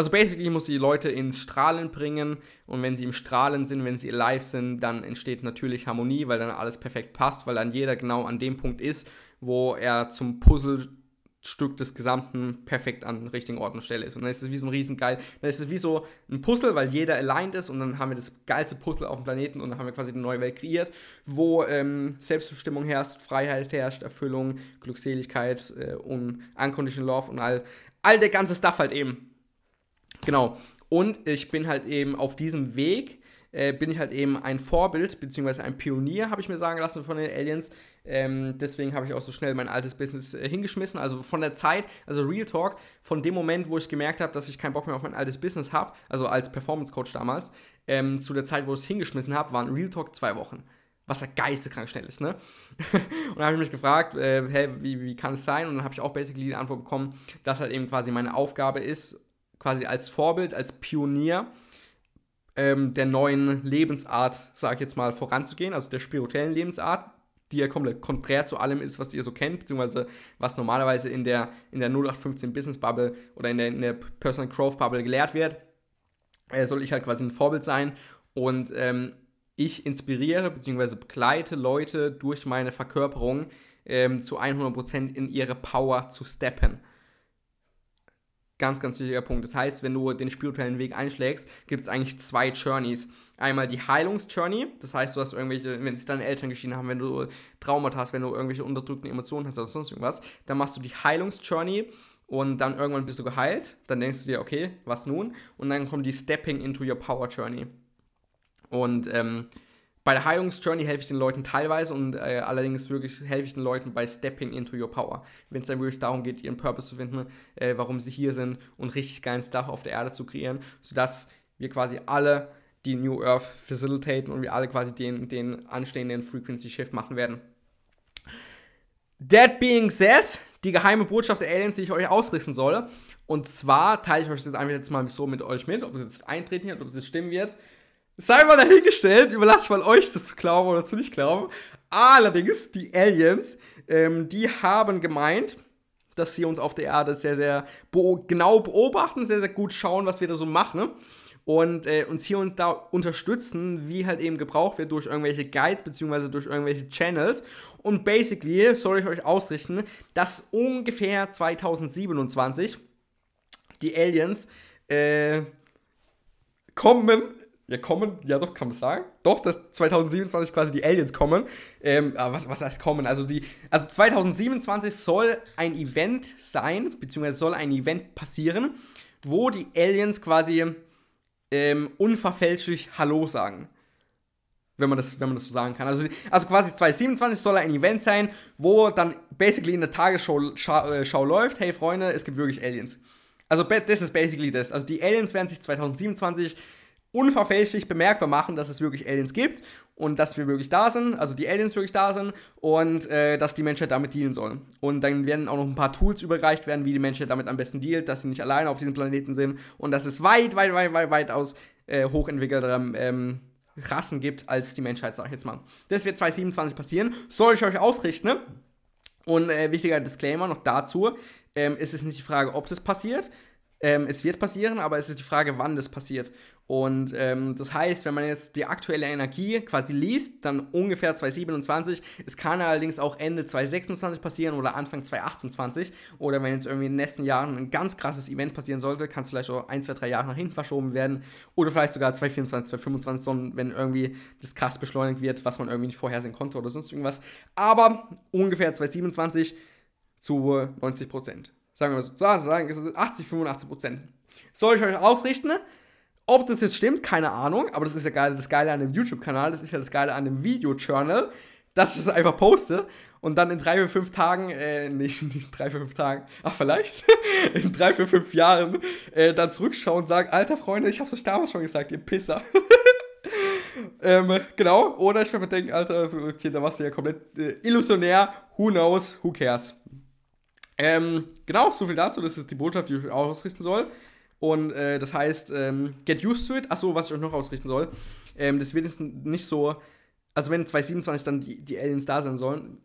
Also basically muss die Leute ins Strahlen bringen und wenn sie im Strahlen sind, wenn sie live sind, dann entsteht natürlich Harmonie, weil dann alles perfekt passt, weil dann jeder genau an dem Punkt ist, wo er zum Puzzlestück des Gesamten perfekt an der richtigen Ort und Stelle ist. Und dann ist es wie so ein riesengeil, dann ist es wie so ein Puzzle, weil jeder aligned ist und dann haben wir das geilste Puzzle auf dem Planeten und dann haben wir quasi eine neue Welt kreiert, wo ähm, Selbstbestimmung herrscht, Freiheit herrscht, Erfüllung, Glückseligkeit äh, und Unconditional Love und all, all der ganze Stuff halt eben. Genau. Und ich bin halt eben auf diesem Weg, äh, bin ich halt eben ein Vorbild, beziehungsweise ein Pionier, habe ich mir sagen lassen von den Aliens. Ähm, deswegen habe ich auch so schnell mein altes Business äh, hingeschmissen. Also von der Zeit, also Real Talk, von dem Moment, wo ich gemerkt habe, dass ich keinen Bock mehr auf mein altes Business habe, also als Performance Coach damals, ähm, zu der Zeit, wo ich es hingeschmissen habe, waren Real Talk zwei Wochen was ja geisteskrank schnell ist, ne? und dann habe ich mich gefragt, äh, hey, wie, wie kann es sein? Und dann habe ich auch basically die Antwort bekommen, dass halt eben quasi meine Aufgabe ist, quasi als Vorbild, als Pionier ähm, der neuen Lebensart, sag ich jetzt mal, voranzugehen, also der spirituellen Lebensart, die ja komplett konträr zu allem ist, was ihr so kennt, beziehungsweise was normalerweise in der, in der 0815 Business Bubble oder in der, in der Personal Growth Bubble gelehrt wird, äh, soll ich halt quasi ein Vorbild sein und ähm, ich inspiriere bzw. begleite Leute durch meine Verkörperung ähm, zu 100% in ihre Power zu steppen. Ganz, ganz wichtiger Punkt. Das heißt, wenn du den spirituellen Weg einschlägst, gibt es eigentlich zwei Journeys. Einmal die Heilungsjourney, das heißt, du hast irgendwelche, wenn sich deine Eltern geschieden haben, wenn du Traumata hast, wenn du irgendwelche unterdrückten Emotionen hast oder sonst irgendwas, dann machst du die Heilungsjourney und dann irgendwann bist du geheilt. Dann denkst du dir, okay, was nun? Und dann kommt die Stepping into your Power Journey. Und ähm, bei der Heilungsjourney helfe ich den Leuten teilweise und äh, allerdings wirklich helfe ich den Leuten bei Stepping into your Power. Wenn es dann wirklich darum geht, ihren Purpose zu finden, äh, warum sie hier sind und richtig geilen Stuff auf der Erde zu kreieren, sodass wir quasi alle die New Earth facilitaten und wir alle quasi den, den anstehenden Frequency Shift machen werden. That being said, die geheime Botschaft der Aliens, die ich euch ausrichten soll. Und zwar teile ich euch das einfach jetzt mal so mit euch mit, ob es jetzt eintreten wird, ob es jetzt stimmen wird sei mal dahingestellt, überlasse ich mal euch das zu glauben oder zu nicht glauben. Allerdings, die Aliens, ähm, die haben gemeint, dass sie uns auf der Erde sehr, sehr be genau beobachten, sehr, sehr gut schauen, was wir da so machen. Und äh, uns hier und da unterstützen, wie halt eben gebraucht wird durch irgendwelche Guides beziehungsweise durch irgendwelche Channels. Und basically soll ich euch ausrichten, dass ungefähr 2027 die Aliens äh, kommen ja, kommen, ja doch, kann man sagen. Doch, dass 2027 quasi die Aliens kommen. Ähm, was, was heißt kommen? Also, die, also 2027 soll ein Event sein, beziehungsweise soll ein Event passieren, wo die Aliens quasi ähm, unverfälschlich Hallo sagen. Wenn man, das, wenn man das so sagen kann. Also, also quasi 2027 soll ein Event sein, wo dann basically in der Tagesschau Schau, äh, Schau läuft, hey Freunde, es gibt wirklich Aliens. Also das ist basically das. Also die Aliens werden sich 2027 unverfälschlich bemerkbar machen, dass es wirklich Aliens gibt und dass wir wirklich da sind, also die Aliens wirklich da sind und äh, dass die Menschheit damit dealen soll. Und dann werden auch noch ein paar Tools überreicht werden, wie die Menschheit damit am besten dealt, dass sie nicht alleine auf diesem Planeten sind und dass es weit, weit, weit, weit, weitaus äh, hochentwickeltere ähm, Rassen gibt als die Menschheit, sag ich jetzt mal. Das wird 2027 passieren. Soll ich euch ausrichten, ne? Und äh, wichtiger Disclaimer noch dazu, ähm, ist es nicht die Frage, ob es passiert, ähm, es wird passieren, aber es ist die Frage, wann das passiert. Und ähm, das heißt, wenn man jetzt die aktuelle Energie quasi liest, dann ungefähr 2027. Es kann allerdings auch Ende 2026 passieren oder Anfang 2028. Oder wenn jetzt irgendwie in den nächsten Jahren ein ganz krasses Event passieren sollte, kann es vielleicht auch ein, zwei, drei Jahre nach hinten verschoben werden. Oder vielleicht sogar 2024, 2025, wenn irgendwie das krass beschleunigt wird, was man irgendwie nicht vorhersehen konnte oder sonst irgendwas. Aber ungefähr 2027 zu 90 Prozent. Sagen wir mal so, sagen, es sind 80, 85 Prozent. Soll ich euch ausrichten? Ob das jetzt stimmt, keine Ahnung, aber das ist ja geil, das Geile an dem YouTube-Kanal, das ist ja das Geile an dem Video-Journal, dass ich das einfach poste und dann in drei, vier, fünf Tagen, äh, nicht, nicht drei, vier, fünf Tagen, ach vielleicht, in drei, vier, fünf Jahren, äh, dann zurückschauen und sagen, alter Freunde, ich hab's euch damals schon gesagt, ihr Pisser. ähm, genau, oder ich werde mir denken, alter, okay, da warst du ja komplett äh, illusionär, who knows, who cares. Ähm, genau, so viel dazu. Das ist die Botschaft, die ich ausrichten soll. Und äh, das heißt, ähm, get used to it. Achso, was ich euch noch ausrichten soll. Ähm, das wird jetzt nicht so. Also, wenn 2027 dann die, die Aliens da sein sollen,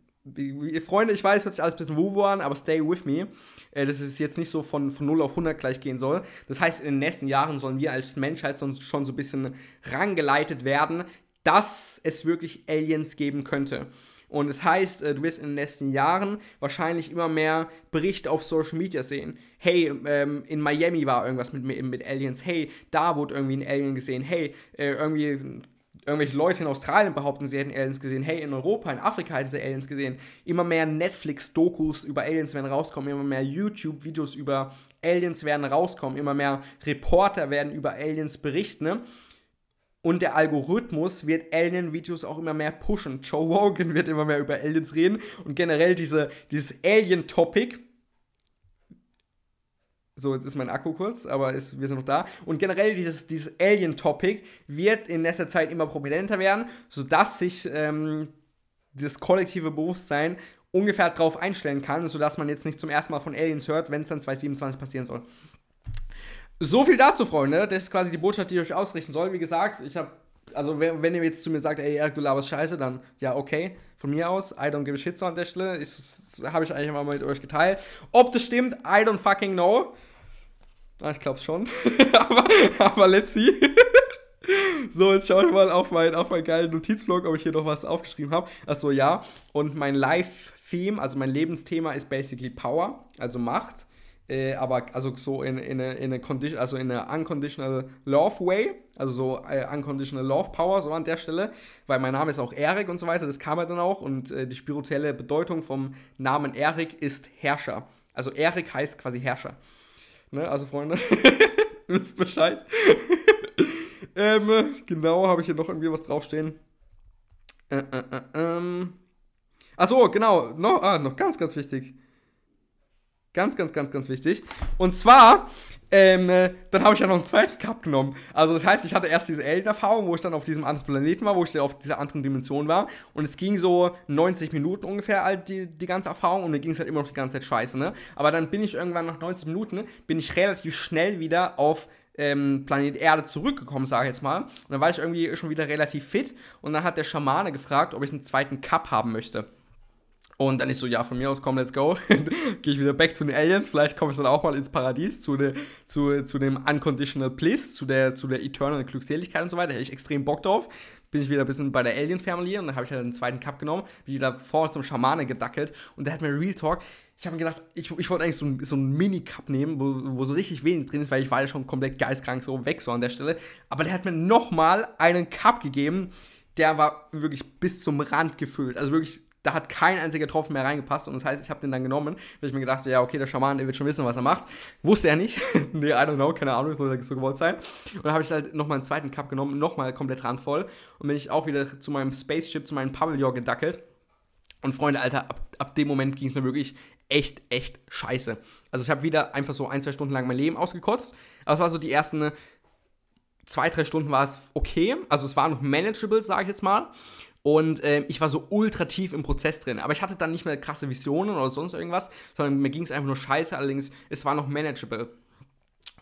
Freunde, ich weiß, hört sich alles ein bisschen wuhu an, aber stay with me. Äh, dass es jetzt nicht so von, von 0 auf 100 gleich gehen soll. Das heißt, in den nächsten Jahren sollen wir als Menschheit sonst schon so ein bisschen rangeleitet werden, dass es wirklich Aliens geben könnte. Und es das heißt, äh, du wirst in den nächsten Jahren wahrscheinlich immer mehr Berichte auf Social Media sehen. Hey, ähm, in Miami war irgendwas mit, mit Aliens. Hey, da wurde irgendwie ein Alien gesehen. Hey, äh, irgendwie irgendwelche Leute in Australien behaupten, sie hätten Aliens gesehen. Hey, in Europa, in Afrika hätten sie Aliens gesehen. Immer mehr Netflix-Dokus über Aliens werden rauskommen, immer mehr YouTube-Videos über Aliens werden rauskommen, immer mehr Reporter werden über Aliens berichten. Ne? Und der Algorithmus wird Alien-Videos auch immer mehr pushen. Joe Rogan wird immer mehr über Aliens reden. Und generell diese, dieses Alien-Topic so, jetzt ist mein Akku kurz, aber ist, wir sind noch da. Und generell dieses, dieses Alien-Topic wird in letzter Zeit immer prominenter werden, sodass sich ähm, das kollektive Bewusstsein ungefähr darauf einstellen kann, sodass man jetzt nicht zum ersten Mal von Aliens hört, wenn es dann 2027 passieren soll. So viel dazu, Freunde. Das ist quasi die Botschaft, die ich euch ausrichten soll. Wie gesagt, ich habe, also wenn, wenn, ihr jetzt zu mir sagt, ey, Eric, du laberst scheiße, dann ja, okay. Von mir aus, I don't give a shit so an der Stelle. Das habe ich eigentlich mal mit euch geteilt. Ob das stimmt, I don't fucking know. Ah, ich glaube schon. aber, aber let's see. so, jetzt schaue ich mal auf, mein, auf meinen geilen Notizblog, ob ich hier noch was aufgeschrieben habe. Achso, ja. Und mein Live-Theme, also mein Lebensthema ist basically Power, also Macht. Äh, aber also so in, in, eine, in eine Condition, also in eine unconditional love way, also so äh, unconditional love power, so an der Stelle, weil mein Name ist auch Erik und so weiter, das kam ja dann auch und äh, die spirituelle Bedeutung vom Namen Erik ist Herrscher. Also Erik heißt quasi Herrscher. Ne, also Freunde, wisst Bescheid. ähm, genau, habe ich hier noch irgendwie was draufstehen. Äh, äh, äh, ähm. Achso, genau, noch, ah, noch ganz, ganz wichtig. Ganz, ganz, ganz, ganz wichtig. Und zwar, ähm, äh, dann habe ich ja noch einen zweiten Cup genommen. Also das heißt, ich hatte erst diese Elderfahrung, wo ich dann auf diesem anderen Planeten war, wo ich auf dieser anderen Dimension war. Und es ging so 90 Minuten ungefähr die, die ganze Erfahrung und mir ging es halt immer noch die ganze Zeit scheiße, ne? Aber dann bin ich irgendwann nach 90 Minuten, bin ich relativ schnell wieder auf ähm, Planet Erde zurückgekommen, sage ich jetzt mal. Und dann war ich irgendwie schon wieder relativ fit. Und dann hat der Schamane gefragt, ob ich einen zweiten Cup haben möchte. Und dann ist so, ja, von mir aus, komm, let's go. Gehe ich wieder back zu den Aliens. Vielleicht komme ich dann auch mal ins Paradies, zu, de, zu, zu dem Unconditional Bliss, zu der, zu der Eternal Glückseligkeit und so weiter. Da hätte ich extrem Bock drauf. Bin ich wieder ein bisschen bei der Alien-Family und dann habe ich halt einen zweiten Cup genommen, bin wieder vor zum Schamane gedackelt und der hat mir Real Talk. Ich habe mir gedacht, ich, ich wollte eigentlich so, so einen Mini-Cup nehmen, wo, wo so richtig wenig drin ist, weil ich war ja schon komplett geistkrank so weg so an der Stelle. Aber der hat mir nochmal einen Cup gegeben, der war wirklich bis zum Rand gefüllt. Also wirklich da hat kein einziger Tropfen mehr reingepasst und das heißt, ich habe den dann genommen, weil ich mir gedacht ja, okay, der Schaman, der wird schon wissen, was er macht. Wusste er nicht. nee, I don't know, keine Ahnung, soll so gewollt sein. Und dann habe ich halt nochmal einen zweiten Cup genommen, nochmal komplett randvoll und bin ich auch wieder zu meinem Spaceship, zu meinem Pavillon gedackelt. Und Freunde, Alter, ab, ab dem Moment ging es mir wirklich echt, echt scheiße. Also ich habe wieder einfach so ein, zwei Stunden lang mein Leben ausgekotzt. Aber es war so die ersten zwei, drei Stunden war es okay. Also es war noch manageable, sage ich jetzt mal. Und äh, ich war so ultra tief im Prozess drin. Aber ich hatte dann nicht mehr krasse Visionen oder sonst irgendwas, sondern mir ging es einfach nur scheiße. Allerdings, es war noch manageable.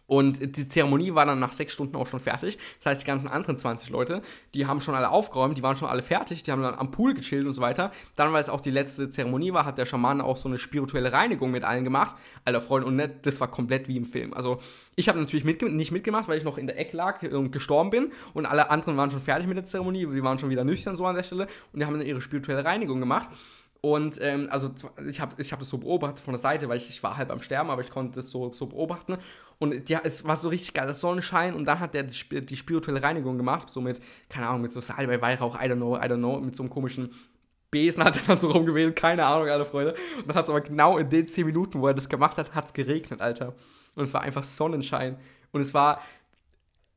Und die Zeremonie war dann nach sechs Stunden auch schon fertig. Das heißt, die ganzen anderen 20 Leute, die haben schon alle aufgeräumt, die waren schon alle fertig, die haben dann am Pool gechillt und so weiter. Dann, weil es auch die letzte Zeremonie war, hat der Schaman auch so eine spirituelle Reinigung mit allen gemacht. Alter Freunde, und das war komplett wie im Film. Also, ich habe natürlich mitge nicht mitgemacht, weil ich noch in der Ecke lag und gestorben bin. Und alle anderen waren schon fertig mit der Zeremonie, die waren schon wieder nüchtern so an der Stelle. Und die haben dann ihre spirituelle Reinigung gemacht. Und ähm, also ich habe ich hab das so beobachtet von der Seite, weil ich, ich war halb am Sterben, aber ich konnte das so, so beobachten. Und ja, es war so richtig geil, das Sonnenschein. Und dann hat der die, spirituelle Reinigung gemacht, so mit, keine Ahnung, mit so Salbei, Weihrauch, I don't know, I don't know, mit so einem komischen Besen hat er dann so rumgewählt, keine Ahnung, alle Freunde. Und dann hat es aber genau in den 10 Minuten, wo er das gemacht hat, hat es geregnet, Alter. Und es war einfach Sonnenschein. Und es war,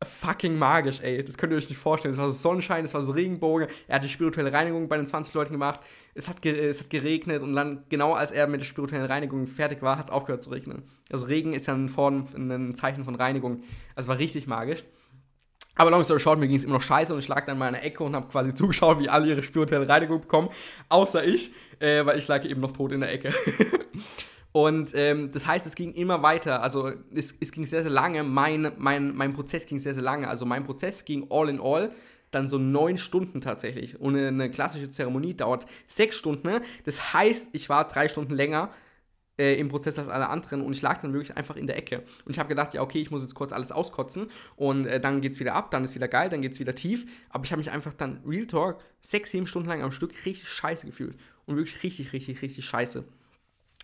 fucking magisch, ey. Das könnt ihr euch nicht vorstellen. Es war so Sonnenschein, es war so Regenbogen. Er hat die spirituelle Reinigung bei den 20 Leuten gemacht. Es hat, es hat geregnet und dann, genau als er mit der spirituellen Reinigung fertig war, hat es aufgehört zu regnen. Also Regen ist ja ein, Form, ein Zeichen von Reinigung. Also war richtig magisch. Aber long story short, mir ging es immer noch scheiße und ich lag dann in meiner Ecke und habe quasi zugeschaut, wie alle ihre spirituelle Reinigung bekommen. Außer ich, äh, weil ich lag eben noch tot in der Ecke. Und ähm, das heißt, es ging immer weiter. Also es, es ging sehr, sehr lange. Mein, mein, mein Prozess ging sehr, sehr lange. Also mein Prozess ging all in all dann so neun Stunden tatsächlich. Und eine klassische Zeremonie dauert sechs Stunden. Ne? Das heißt, ich war drei Stunden länger äh, im Prozess als alle anderen und ich lag dann wirklich einfach in der Ecke. Und ich habe gedacht, ja, okay, ich muss jetzt kurz alles auskotzen und äh, dann geht's wieder ab, dann ist wieder geil, dann geht's wieder tief. Aber ich habe mich einfach dann, Real Talk, sechs, sieben Stunden lang am Stück richtig scheiße gefühlt. Und wirklich richtig, richtig, richtig scheiße.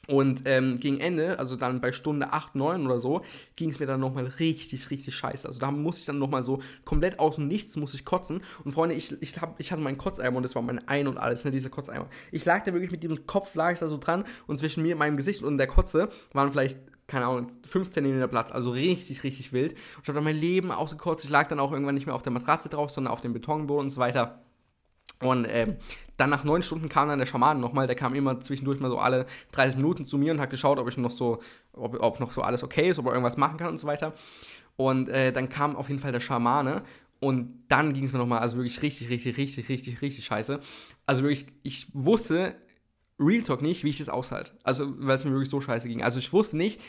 Und ähm, gegen Ende, also dann bei Stunde 8, 9 oder so, ging es mir dann nochmal richtig, richtig scheiße. Also da muss ich dann nochmal so komplett aus dem Nichts muss ich kotzen. Und Freunde, ich, ich, hab, ich hatte meinen Kotzeimer und das war mein Ein und alles, ne, dieser Kotzeimer. Ich lag da wirklich mit dem Kopf, lag ich da so dran und zwischen mir, meinem Gesicht und der Kotze waren vielleicht keine Ahnung, 5 cm Platz, also richtig, richtig wild. Und ich habe dann mein Leben ausgekotzt. Ich lag dann auch irgendwann nicht mehr auf der Matratze drauf, sondern auf dem Betonboden und so weiter. Und äh, dann nach neun Stunden kam dann der Schaman nochmal, der kam immer zwischendurch mal so alle 30 Minuten zu mir und hat geschaut, ob ich noch so, ob, ob noch so alles okay ist, ob er irgendwas machen kann und so weiter. Und äh, dann kam auf jeden Fall der Schamane und dann ging es mir nochmal, also wirklich richtig, richtig, richtig, richtig, richtig scheiße. Also wirklich, ich wusste Real Talk nicht, wie ich das aushalte. Also, weil es mir wirklich so scheiße ging. Also ich wusste nicht,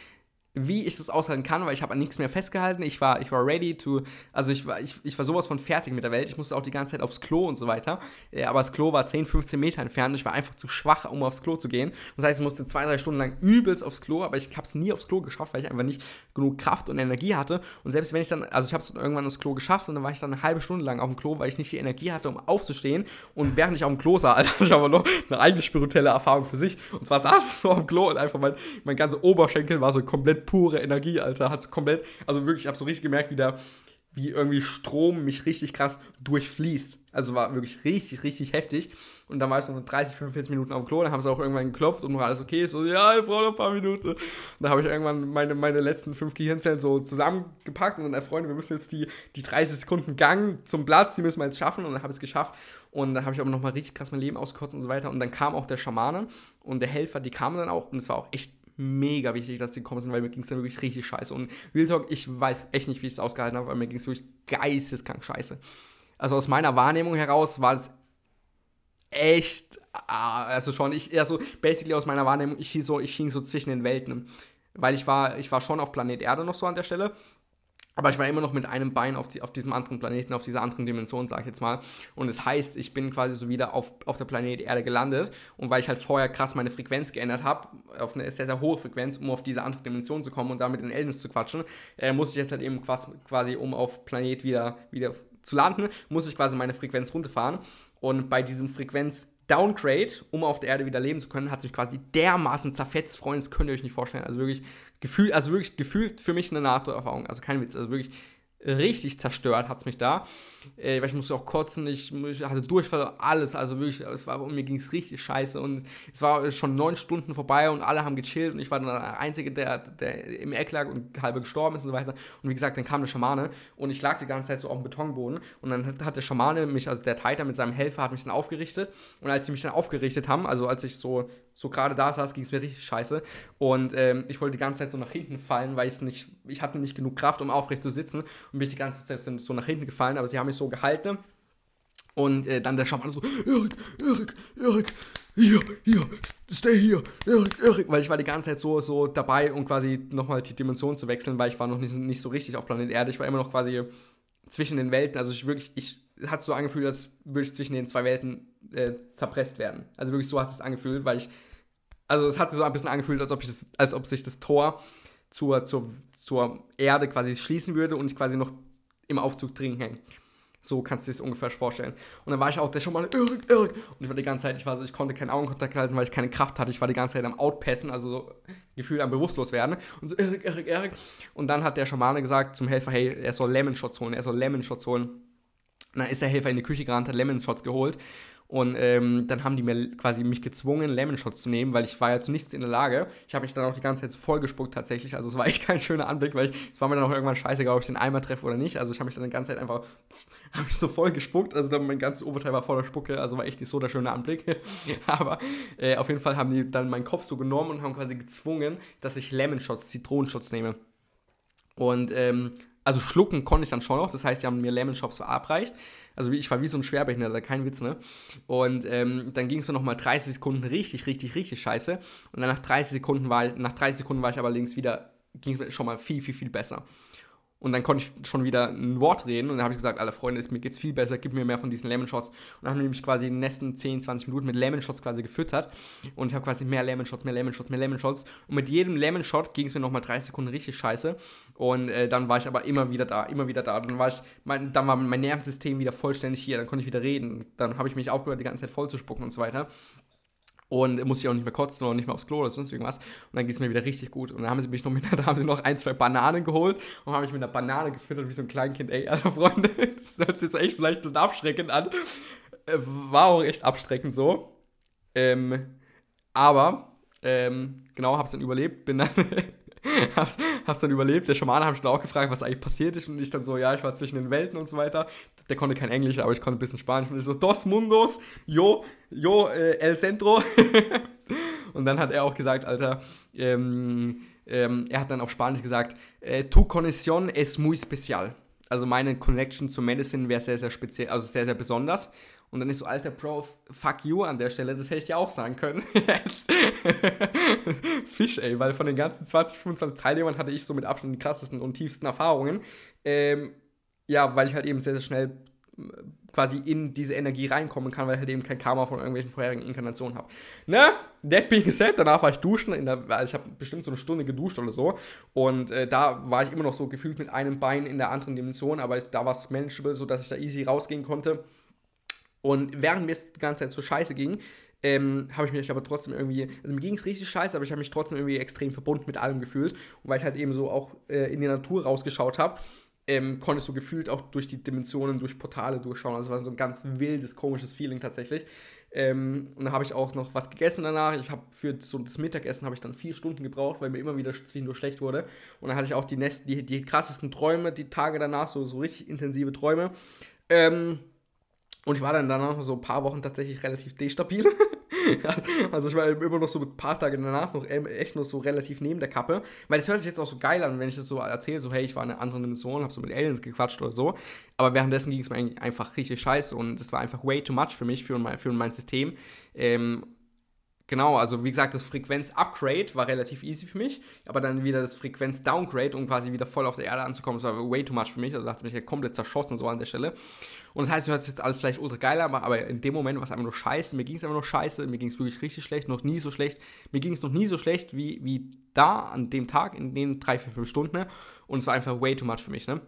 wie ich das aushalten kann, weil ich habe an nichts mehr festgehalten. Ich war, ich war ready to, also ich war, ich, ich war sowas von fertig mit der Welt. Ich musste auch die ganze Zeit aufs Klo und so weiter. Aber das Klo war 10, 15 Meter entfernt. Ich war einfach zu schwach, um aufs Klo zu gehen. Das heißt, ich musste zwei, drei Stunden lang übelst aufs Klo, aber ich habe es nie aufs Klo geschafft, weil ich einfach nicht genug Kraft und Energie hatte. Und selbst wenn ich dann, also ich habe es irgendwann aufs Klo geschafft und dann war ich dann eine halbe Stunde lang auf dem Klo, weil ich nicht die Energie hatte, um aufzustehen. Und während ich auf dem Klo sah, Alter, ich aber noch eine eigene spirituelle Erfahrung für sich. Und zwar saß ich so auf dem Klo und einfach mein, mein ganzer Oberschenkel war so komplett pure Energie Alter. Hat so komplett, also wirklich, ich habe so richtig gemerkt, wie der, wie irgendwie Strom mich richtig krass durchfließt. Also war wirklich richtig, richtig heftig. Und dann war ich so 30, 45 Minuten dem Klo, dann haben sie auch irgendwann geklopft und noch alles okay. So, ja, ich brauche noch ein paar Minuten. Und dann habe ich irgendwann meine, meine letzten fünf Gehirnzellen so zusammengepackt und dann, Freunde, wir müssen jetzt die, die 30 Sekunden Gang zum Platz, die müssen wir jetzt schaffen. Und dann habe ich es geschafft. Und dann habe ich aber nochmal richtig krass mein Leben ausgekotzt und so weiter. Und dann kam auch der Schamane und der Helfer, die kamen dann auch. Und es war auch echt mega wichtig, dass die gekommen sind, weil mir ging es dann wirklich richtig scheiße. Und Real Talk, ich weiß echt nicht, wie ich es ausgehalten habe, weil mir ging es wirklich geisteskrank scheiße. Also aus meiner Wahrnehmung heraus war es echt, ah, also schon, ich, also basically aus meiner Wahrnehmung, ich hing so, ich hing so zwischen den Welten. Weil ich war, ich war schon auf Planet Erde noch so an der Stelle, aber ich war immer noch mit einem Bein auf, die, auf diesem anderen Planeten, auf dieser anderen Dimension, sag ich jetzt mal. Und das heißt, ich bin quasi so wieder auf, auf der Planet Erde gelandet. Und weil ich halt vorher krass meine Frequenz geändert habe, auf eine sehr, sehr hohe Frequenz, um auf diese andere Dimension zu kommen und damit in Aliens zu quatschen, äh, muss ich jetzt halt eben quasi, quasi, um auf Planet wieder, wieder zu landen, muss ich quasi meine Frequenz runterfahren. Und bei diesem Frequenz Downgrade, um auf der Erde wieder leben zu können, hat sich quasi dermaßen zerfetzt, Freunde, das könnt ihr euch nicht vorstellen. Also wirklich gefühlt, also wirklich gefühlt für mich eine NATO-Erfahrung. Also kein Witz, also wirklich richtig zerstört hat es mich da. Äh, weil ich musste auch kotzen, ich, ich hatte Durchfall, alles. Also wirklich, es war, mir ging es richtig scheiße. Und es war schon neun Stunden vorbei und alle haben gechillt und ich war dann der Einzige, der, der im Eck lag und halb gestorben ist und so weiter. Und wie gesagt, dann kam der Schamane und ich lag die ganze Zeit so auf dem Betonboden. Und dann hat, hat der Schamane mich, also der Titan mit seinem Helfer, hat mich dann aufgerichtet. Und als sie mich dann aufgerichtet haben, also als ich so, so gerade da saß, ging es mir richtig scheiße. Und ähm, ich wollte die ganze Zeit so nach hinten fallen, weil ich nicht, ich hatte nicht genug Kraft, um aufrecht zu sitzen und bin ich die ganze Zeit so nach hinten gefallen, aber sie haben mich so gehalten. Und äh, dann der Schaman so, Erik, Erik, Erik, hier, hier, stay hier, Erik, Erik. Weil ich war die ganze Zeit so, so dabei, um quasi nochmal die Dimension zu wechseln, weil ich war noch nicht, nicht so richtig auf Planet Erde. Ich war immer noch quasi zwischen den Welten. Also ich wirklich, ich hat so angefühlt, als würde ich zwischen den zwei Welten äh, zerpresst werden. Also wirklich so hat es angefühlt, weil ich, also es hat sich so ein bisschen angefühlt, als ob, ich das, als ob sich das Tor zur, zur, zur Erde quasi schließen würde und ich quasi noch im Aufzug drin hänge. So kannst du dir das ungefähr vorstellen. Und dann war ich auch der schon mal, Erik, Erik. Und ich war die ganze Zeit, ich war so, ich konnte keinen Augenkontakt halten, weil ich keine Kraft hatte. Ich war die ganze Zeit am Outpassen, also so gefühlt am bewusstlos werden. Und so, Erik, Erik, Erik. Und dann hat der Schamane gesagt zum Helfer, hey, er soll Lemon Shots holen, er soll Lemon Shots holen. Und dann ist der Helfer in die Küche gerannt, hat Lemon Shots geholt. Und ähm, dann haben die mir quasi mich gezwungen, Lemon Shots zu nehmen, weil ich war ja zu nichts in der Lage. Ich habe mich dann auch die ganze Zeit vollgespuckt tatsächlich. Also es war echt kein schöner Anblick, weil es war mir dann auch irgendwann scheißegal, ob ich den Eimer treffe oder nicht. Also ich habe mich dann die ganze Zeit einfach hab mich so voll gespuckt. Also mein ganzes Oberteil war voller Spucke. Also war echt nicht so der schöne Anblick. Aber äh, auf jeden Fall haben die dann meinen Kopf so genommen und haben quasi gezwungen, dass ich Lemon Shots, Zitronenshots nehme. Und ähm, also schlucken konnte ich dann schon noch. Das heißt, sie haben mir Lemon Shots verabreicht. Also ich war wie so ein Schwerbehinderter, kein Witz, ne? Und ähm, dann ging es mir nochmal 30 Sekunden richtig, richtig, richtig scheiße. Und dann nach 30 Sekunden war nach 30 Sekunden war ich aber links wieder, ging es mir schon mal viel, viel, viel besser. Und dann konnte ich schon wieder ein Wort reden und dann habe ich gesagt, alle Freunde, mir geht's viel besser, gib mir mehr von diesen Lemon Shots. Und dann haben wir mich quasi in den nächsten 10, 20 Minuten mit Lemon Shots quasi gefüttert. Und ich habe quasi mehr Lemon Shots, mehr Lemon Shots, mehr Lemon Shots. Und mit jedem Lemon Shot ging es mir nochmal 30 Sekunden richtig scheiße. Und äh, dann war ich aber immer wieder da, immer wieder da. Dann war ich, mein, dann war mein Nervensystem wieder vollständig hier, dann konnte ich wieder reden. Dann habe ich mich aufgehört, die ganze Zeit voll zu spucken und so weiter. Und muss ich auch nicht mehr kotzen oder nicht mehr aufs Klo oder sonst irgendwas. Und dann ging es mir wieder richtig gut. Und dann haben sie mich noch mit, haben sie noch ein, zwei Bananen geholt und haben mich mit einer Banane gefüttert wie so ein Kleinkind. Ey, Alter, Freunde, das hört sich jetzt echt vielleicht ein bisschen abschreckend an. Äh, war auch echt abschreckend so. Ähm, aber, ähm, genau, hab's dann überlebt, bin dann hab's, hab's dann überlebt. Der Schamane hat mich dann auch gefragt, was eigentlich passiert ist. Und ich dann so, ja, ich war zwischen den Welten und so weiter. Der konnte kein Englisch, aber ich konnte ein bisschen Spanisch. Und ich so, dos mundos, yo, yo, äh, el centro. und dann hat er auch gesagt, Alter, ähm, ähm, er hat dann auf Spanisch gesagt, äh, tu conexión es muy especial. Also meine Connection zu Medicine wäre sehr, sehr speziell, also sehr, sehr besonders. Und dann ist so, alter Bro, fuck you an der Stelle, das hätte ich dir auch sagen können. Fisch, ey, weil von den ganzen 20, 25 Teilnehmern hatte ich so mit Abstand die krassesten und tiefsten Erfahrungen. Ähm, ja, weil ich halt eben sehr, sehr schnell äh, quasi in diese Energie reinkommen kann, weil ich halt eben kein Karma von irgendwelchen vorherigen Inkarnationen habe. Ne? That being said, danach war ich duschen, der, also ich habe bestimmt so eine Stunde geduscht oder so und äh, da war ich immer noch so gefühlt mit einem Bein in der anderen Dimension, aber da war es manageable, sodass ich da easy rausgehen konnte. Und während mir es die ganze Zeit so scheiße ging, ähm, habe ich mich aber trotzdem irgendwie, also mir ging es richtig scheiße, aber ich habe mich trotzdem irgendwie extrem verbunden mit allem gefühlt. Und weil ich halt eben so auch äh, in die Natur rausgeschaut habe, ähm, konntest du gefühlt auch durch die Dimensionen, durch Portale durchschauen. Also es war so ein ganz wildes, komisches Feeling tatsächlich. Ähm, und dann habe ich auch noch was gegessen danach. Ich habe für so das Mittagessen habe ich dann vier Stunden gebraucht, weil mir immer wieder zwischendurch schlecht wurde. Und dann hatte ich auch die, Nest, die, die krassesten Träume, die Tage danach, so, so richtig intensive Träume. Ähm, und ich war dann danach so ein paar Wochen tatsächlich relativ destabil. also ich war immer noch so ein paar Tage danach noch echt noch so relativ neben der Kappe. Weil das hört sich jetzt auch so geil an, wenn ich das so erzähle, so hey, ich war in einer anderen Dimension, hab so mit Aliens gequatscht oder so. Aber währenddessen ging es mir einfach richtig scheiße und das war einfach way too much für mich, für mein, für mein System. Ähm, Genau, also wie gesagt, das Frequenz-Upgrade war relativ easy für mich, aber dann wieder das Frequenz-Downgrade, um quasi wieder voll auf der Erde anzukommen, das war way too much für mich, also da hat es mich ja komplett zerschossen so an der Stelle. Und das heißt, du hört jetzt alles vielleicht ultra geil an, aber in dem Moment war es einfach nur scheiße, mir ging es einfach nur scheiße, mir ging es wirklich richtig schlecht, noch nie so schlecht, mir ging es noch nie so schlecht wie, wie da an dem Tag, in den drei, vier, fünf Stunden, ne? und es war einfach way too much für mich, ne?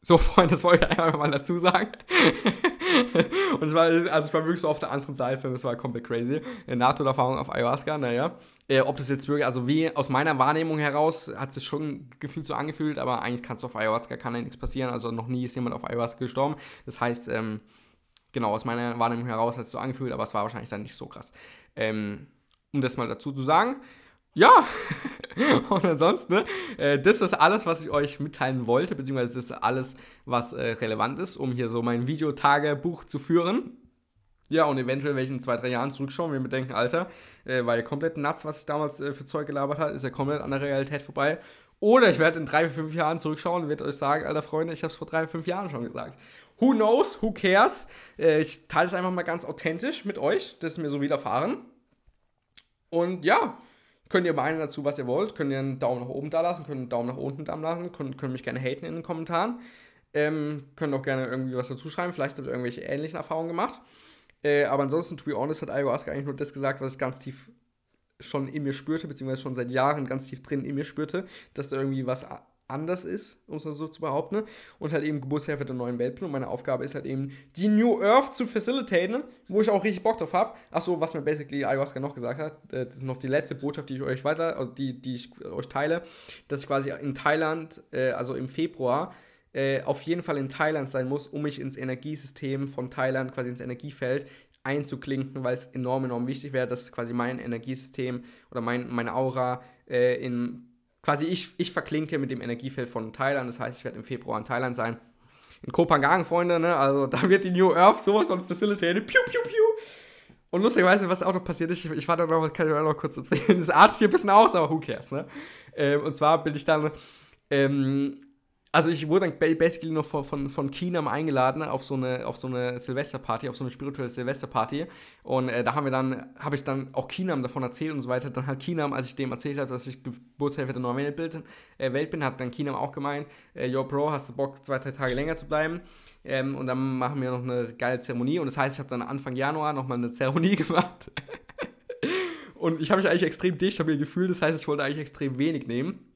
So, Freunde, das wollte ich einfach mal dazu sagen. und ich war, also ich war wirklich so auf der anderen Seite, das war komplett crazy. NATO-Erfahrung auf Ayahuasca, naja. Äh, ob das jetzt wirklich, also wie aus meiner Wahrnehmung heraus, hat sich schon gefühlt so angefühlt, aber eigentlich kannst du auf Ayahuasca, kann ja nichts passieren. Also noch nie ist jemand auf Ayahuasca gestorben. Das heißt, ähm, genau, aus meiner Wahrnehmung heraus hat es so angefühlt, aber es war wahrscheinlich dann nicht so krass. Ähm, um das mal dazu zu sagen. Ja, und ansonsten, ne, äh, das ist alles, was ich euch mitteilen wollte, beziehungsweise das ist alles, was äh, relevant ist, um hier so mein Videotagebuch zu führen. Ja, und eventuell, wenn ich in zwei, drei Jahren zurückschaue und mir denken, Alter, äh, war ja komplett nuts, was ich damals äh, für Zeug gelabert habe, ist ja komplett an der Realität vorbei. Oder ich werde in drei, fünf Jahren zurückschauen und werde euch sagen, alter Freunde, ich habe es vor drei, fünf Jahren schon gesagt. Who knows, who cares? Äh, ich teile es einfach mal ganz authentisch mit euch, das ist mir so widerfahren. Und ja, Könnt ihr meinen dazu, was ihr wollt. Könnt ihr einen Daumen nach oben da lassen, könnt einen Daumen nach unten da lassen, könnt, könnt mich gerne haten in den Kommentaren. Ähm, könnt auch gerne irgendwie was dazu schreiben. Vielleicht habt ihr irgendwelche ähnlichen Erfahrungen gemacht. Äh, aber ansonsten, to be honest, hat Ayahuasca eigentlich nur das gesagt, was ich ganz tief schon in mir spürte, beziehungsweise schon seit Jahren ganz tief drin in mir spürte, dass da irgendwie was anders ist, um es so zu behaupten, und halt eben Geburtshelfer der neuen Weltplan. Und meine Aufgabe ist halt eben, die New Earth zu facilitaten, wo ich auch richtig Bock drauf habe. Achso, was mir basically Ayahuasca noch gesagt hat, äh, das ist noch die letzte Botschaft, die ich euch weiter, also die, die ich euch teile, dass ich quasi in Thailand, äh, also im Februar, äh, auf jeden Fall in Thailand sein muss, um mich ins Energiesystem von Thailand, quasi ins Energiefeld, einzuklinken, weil es enorm, enorm wichtig wäre, dass quasi mein Energiesystem oder mein, meine Aura äh, in quasi ich, ich verklinke mit dem Energiefeld von Thailand. Das heißt, ich werde im Februar in Thailand sein. In Kopangan, Freunde, ne? Also da wird die New Earth sowas von facilitated. Piu, piu, piu. Und lustigerweise, was auch noch passiert ist, ich, ich war da noch, kann ich auch noch kurz erzählen. Das artet hier ein bisschen aus, aber who cares, ne? Ähm, und zwar bin ich dann ähm, also ich wurde dann basically noch von, von, von Keenum eingeladen auf so eine, auf so eine Silvesterparty, auf so eine spirituelle Silvesterparty. Und äh, da haben wir dann, habe ich dann auch Keenum davon erzählt und so weiter. Dann hat Keenum, als ich dem erzählt habe, dass ich Geburtshelfer der neuen Welt, äh, Welt bin, hat dann Keenum auch gemeint, äh, yo Bro, hast du Bock, zwei, drei Tage länger zu bleiben? Ähm, und dann machen wir noch eine geile Zeremonie. Und das heißt, ich habe dann Anfang Januar nochmal eine Zeremonie gemacht. und ich habe mich eigentlich extrem destabil gefühlt. Das heißt, ich wollte eigentlich extrem wenig nehmen.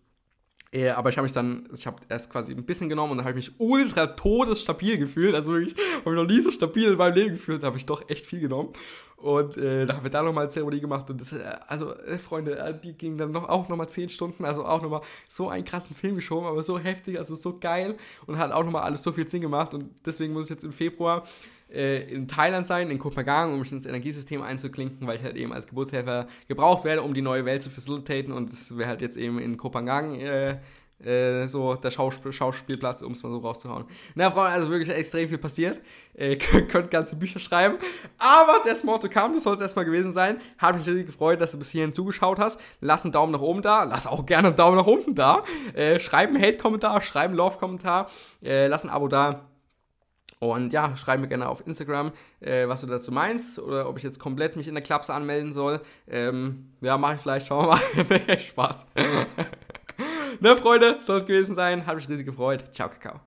Äh, aber ich habe mich dann, ich habe erst quasi ein bisschen genommen und dann habe ich mich ultra todesstabil gefühlt. Also wirklich, habe ich noch nie so stabil in meinem Leben gefühlt, da habe ich doch echt viel genommen. Und äh, da haben wir da nochmal Zeremonie gemacht und das, äh, also äh, Freunde, äh, die ging dann noch, auch nochmal 10 Stunden, also auch nochmal so einen krassen Film geschoben, aber so heftig, also so geil und hat auch nochmal alles so viel Sinn gemacht und deswegen muss ich jetzt im Februar äh, in Thailand sein, in Kopenhagen, um mich ins Energiesystem einzuklinken, weil ich halt eben als Geburtshelfer gebraucht werde, um die neue Welt zu facilitaten. Und das wäre halt jetzt eben in Kopenhagen äh, äh, so der Schauspiel Schauspielplatz, um es mal so rauszuhauen. Na, Freunde, also wirklich extrem viel passiert. Äh, könnt ganze Bücher schreiben. Aber das Motto kam, das soll es erstmal gewesen sein. Hat mich riesig gefreut, dass du bis hierhin zugeschaut hast. Lass einen Daumen nach oben da. Lass auch gerne einen Daumen nach unten da. Äh, schreib einen Hate-Kommentar, schreib einen Love-Kommentar. Äh, lass ein Abo da. Und ja, schreib mir gerne auf Instagram, äh, was du dazu meinst oder ob ich jetzt komplett mich in der Klapse anmelden soll. Ähm, ja, mache ich vielleicht, schauen wir mal. Spaß. ne, Freunde, soll es gewesen sein. Hat mich riesig gefreut. Ciao, Kakao.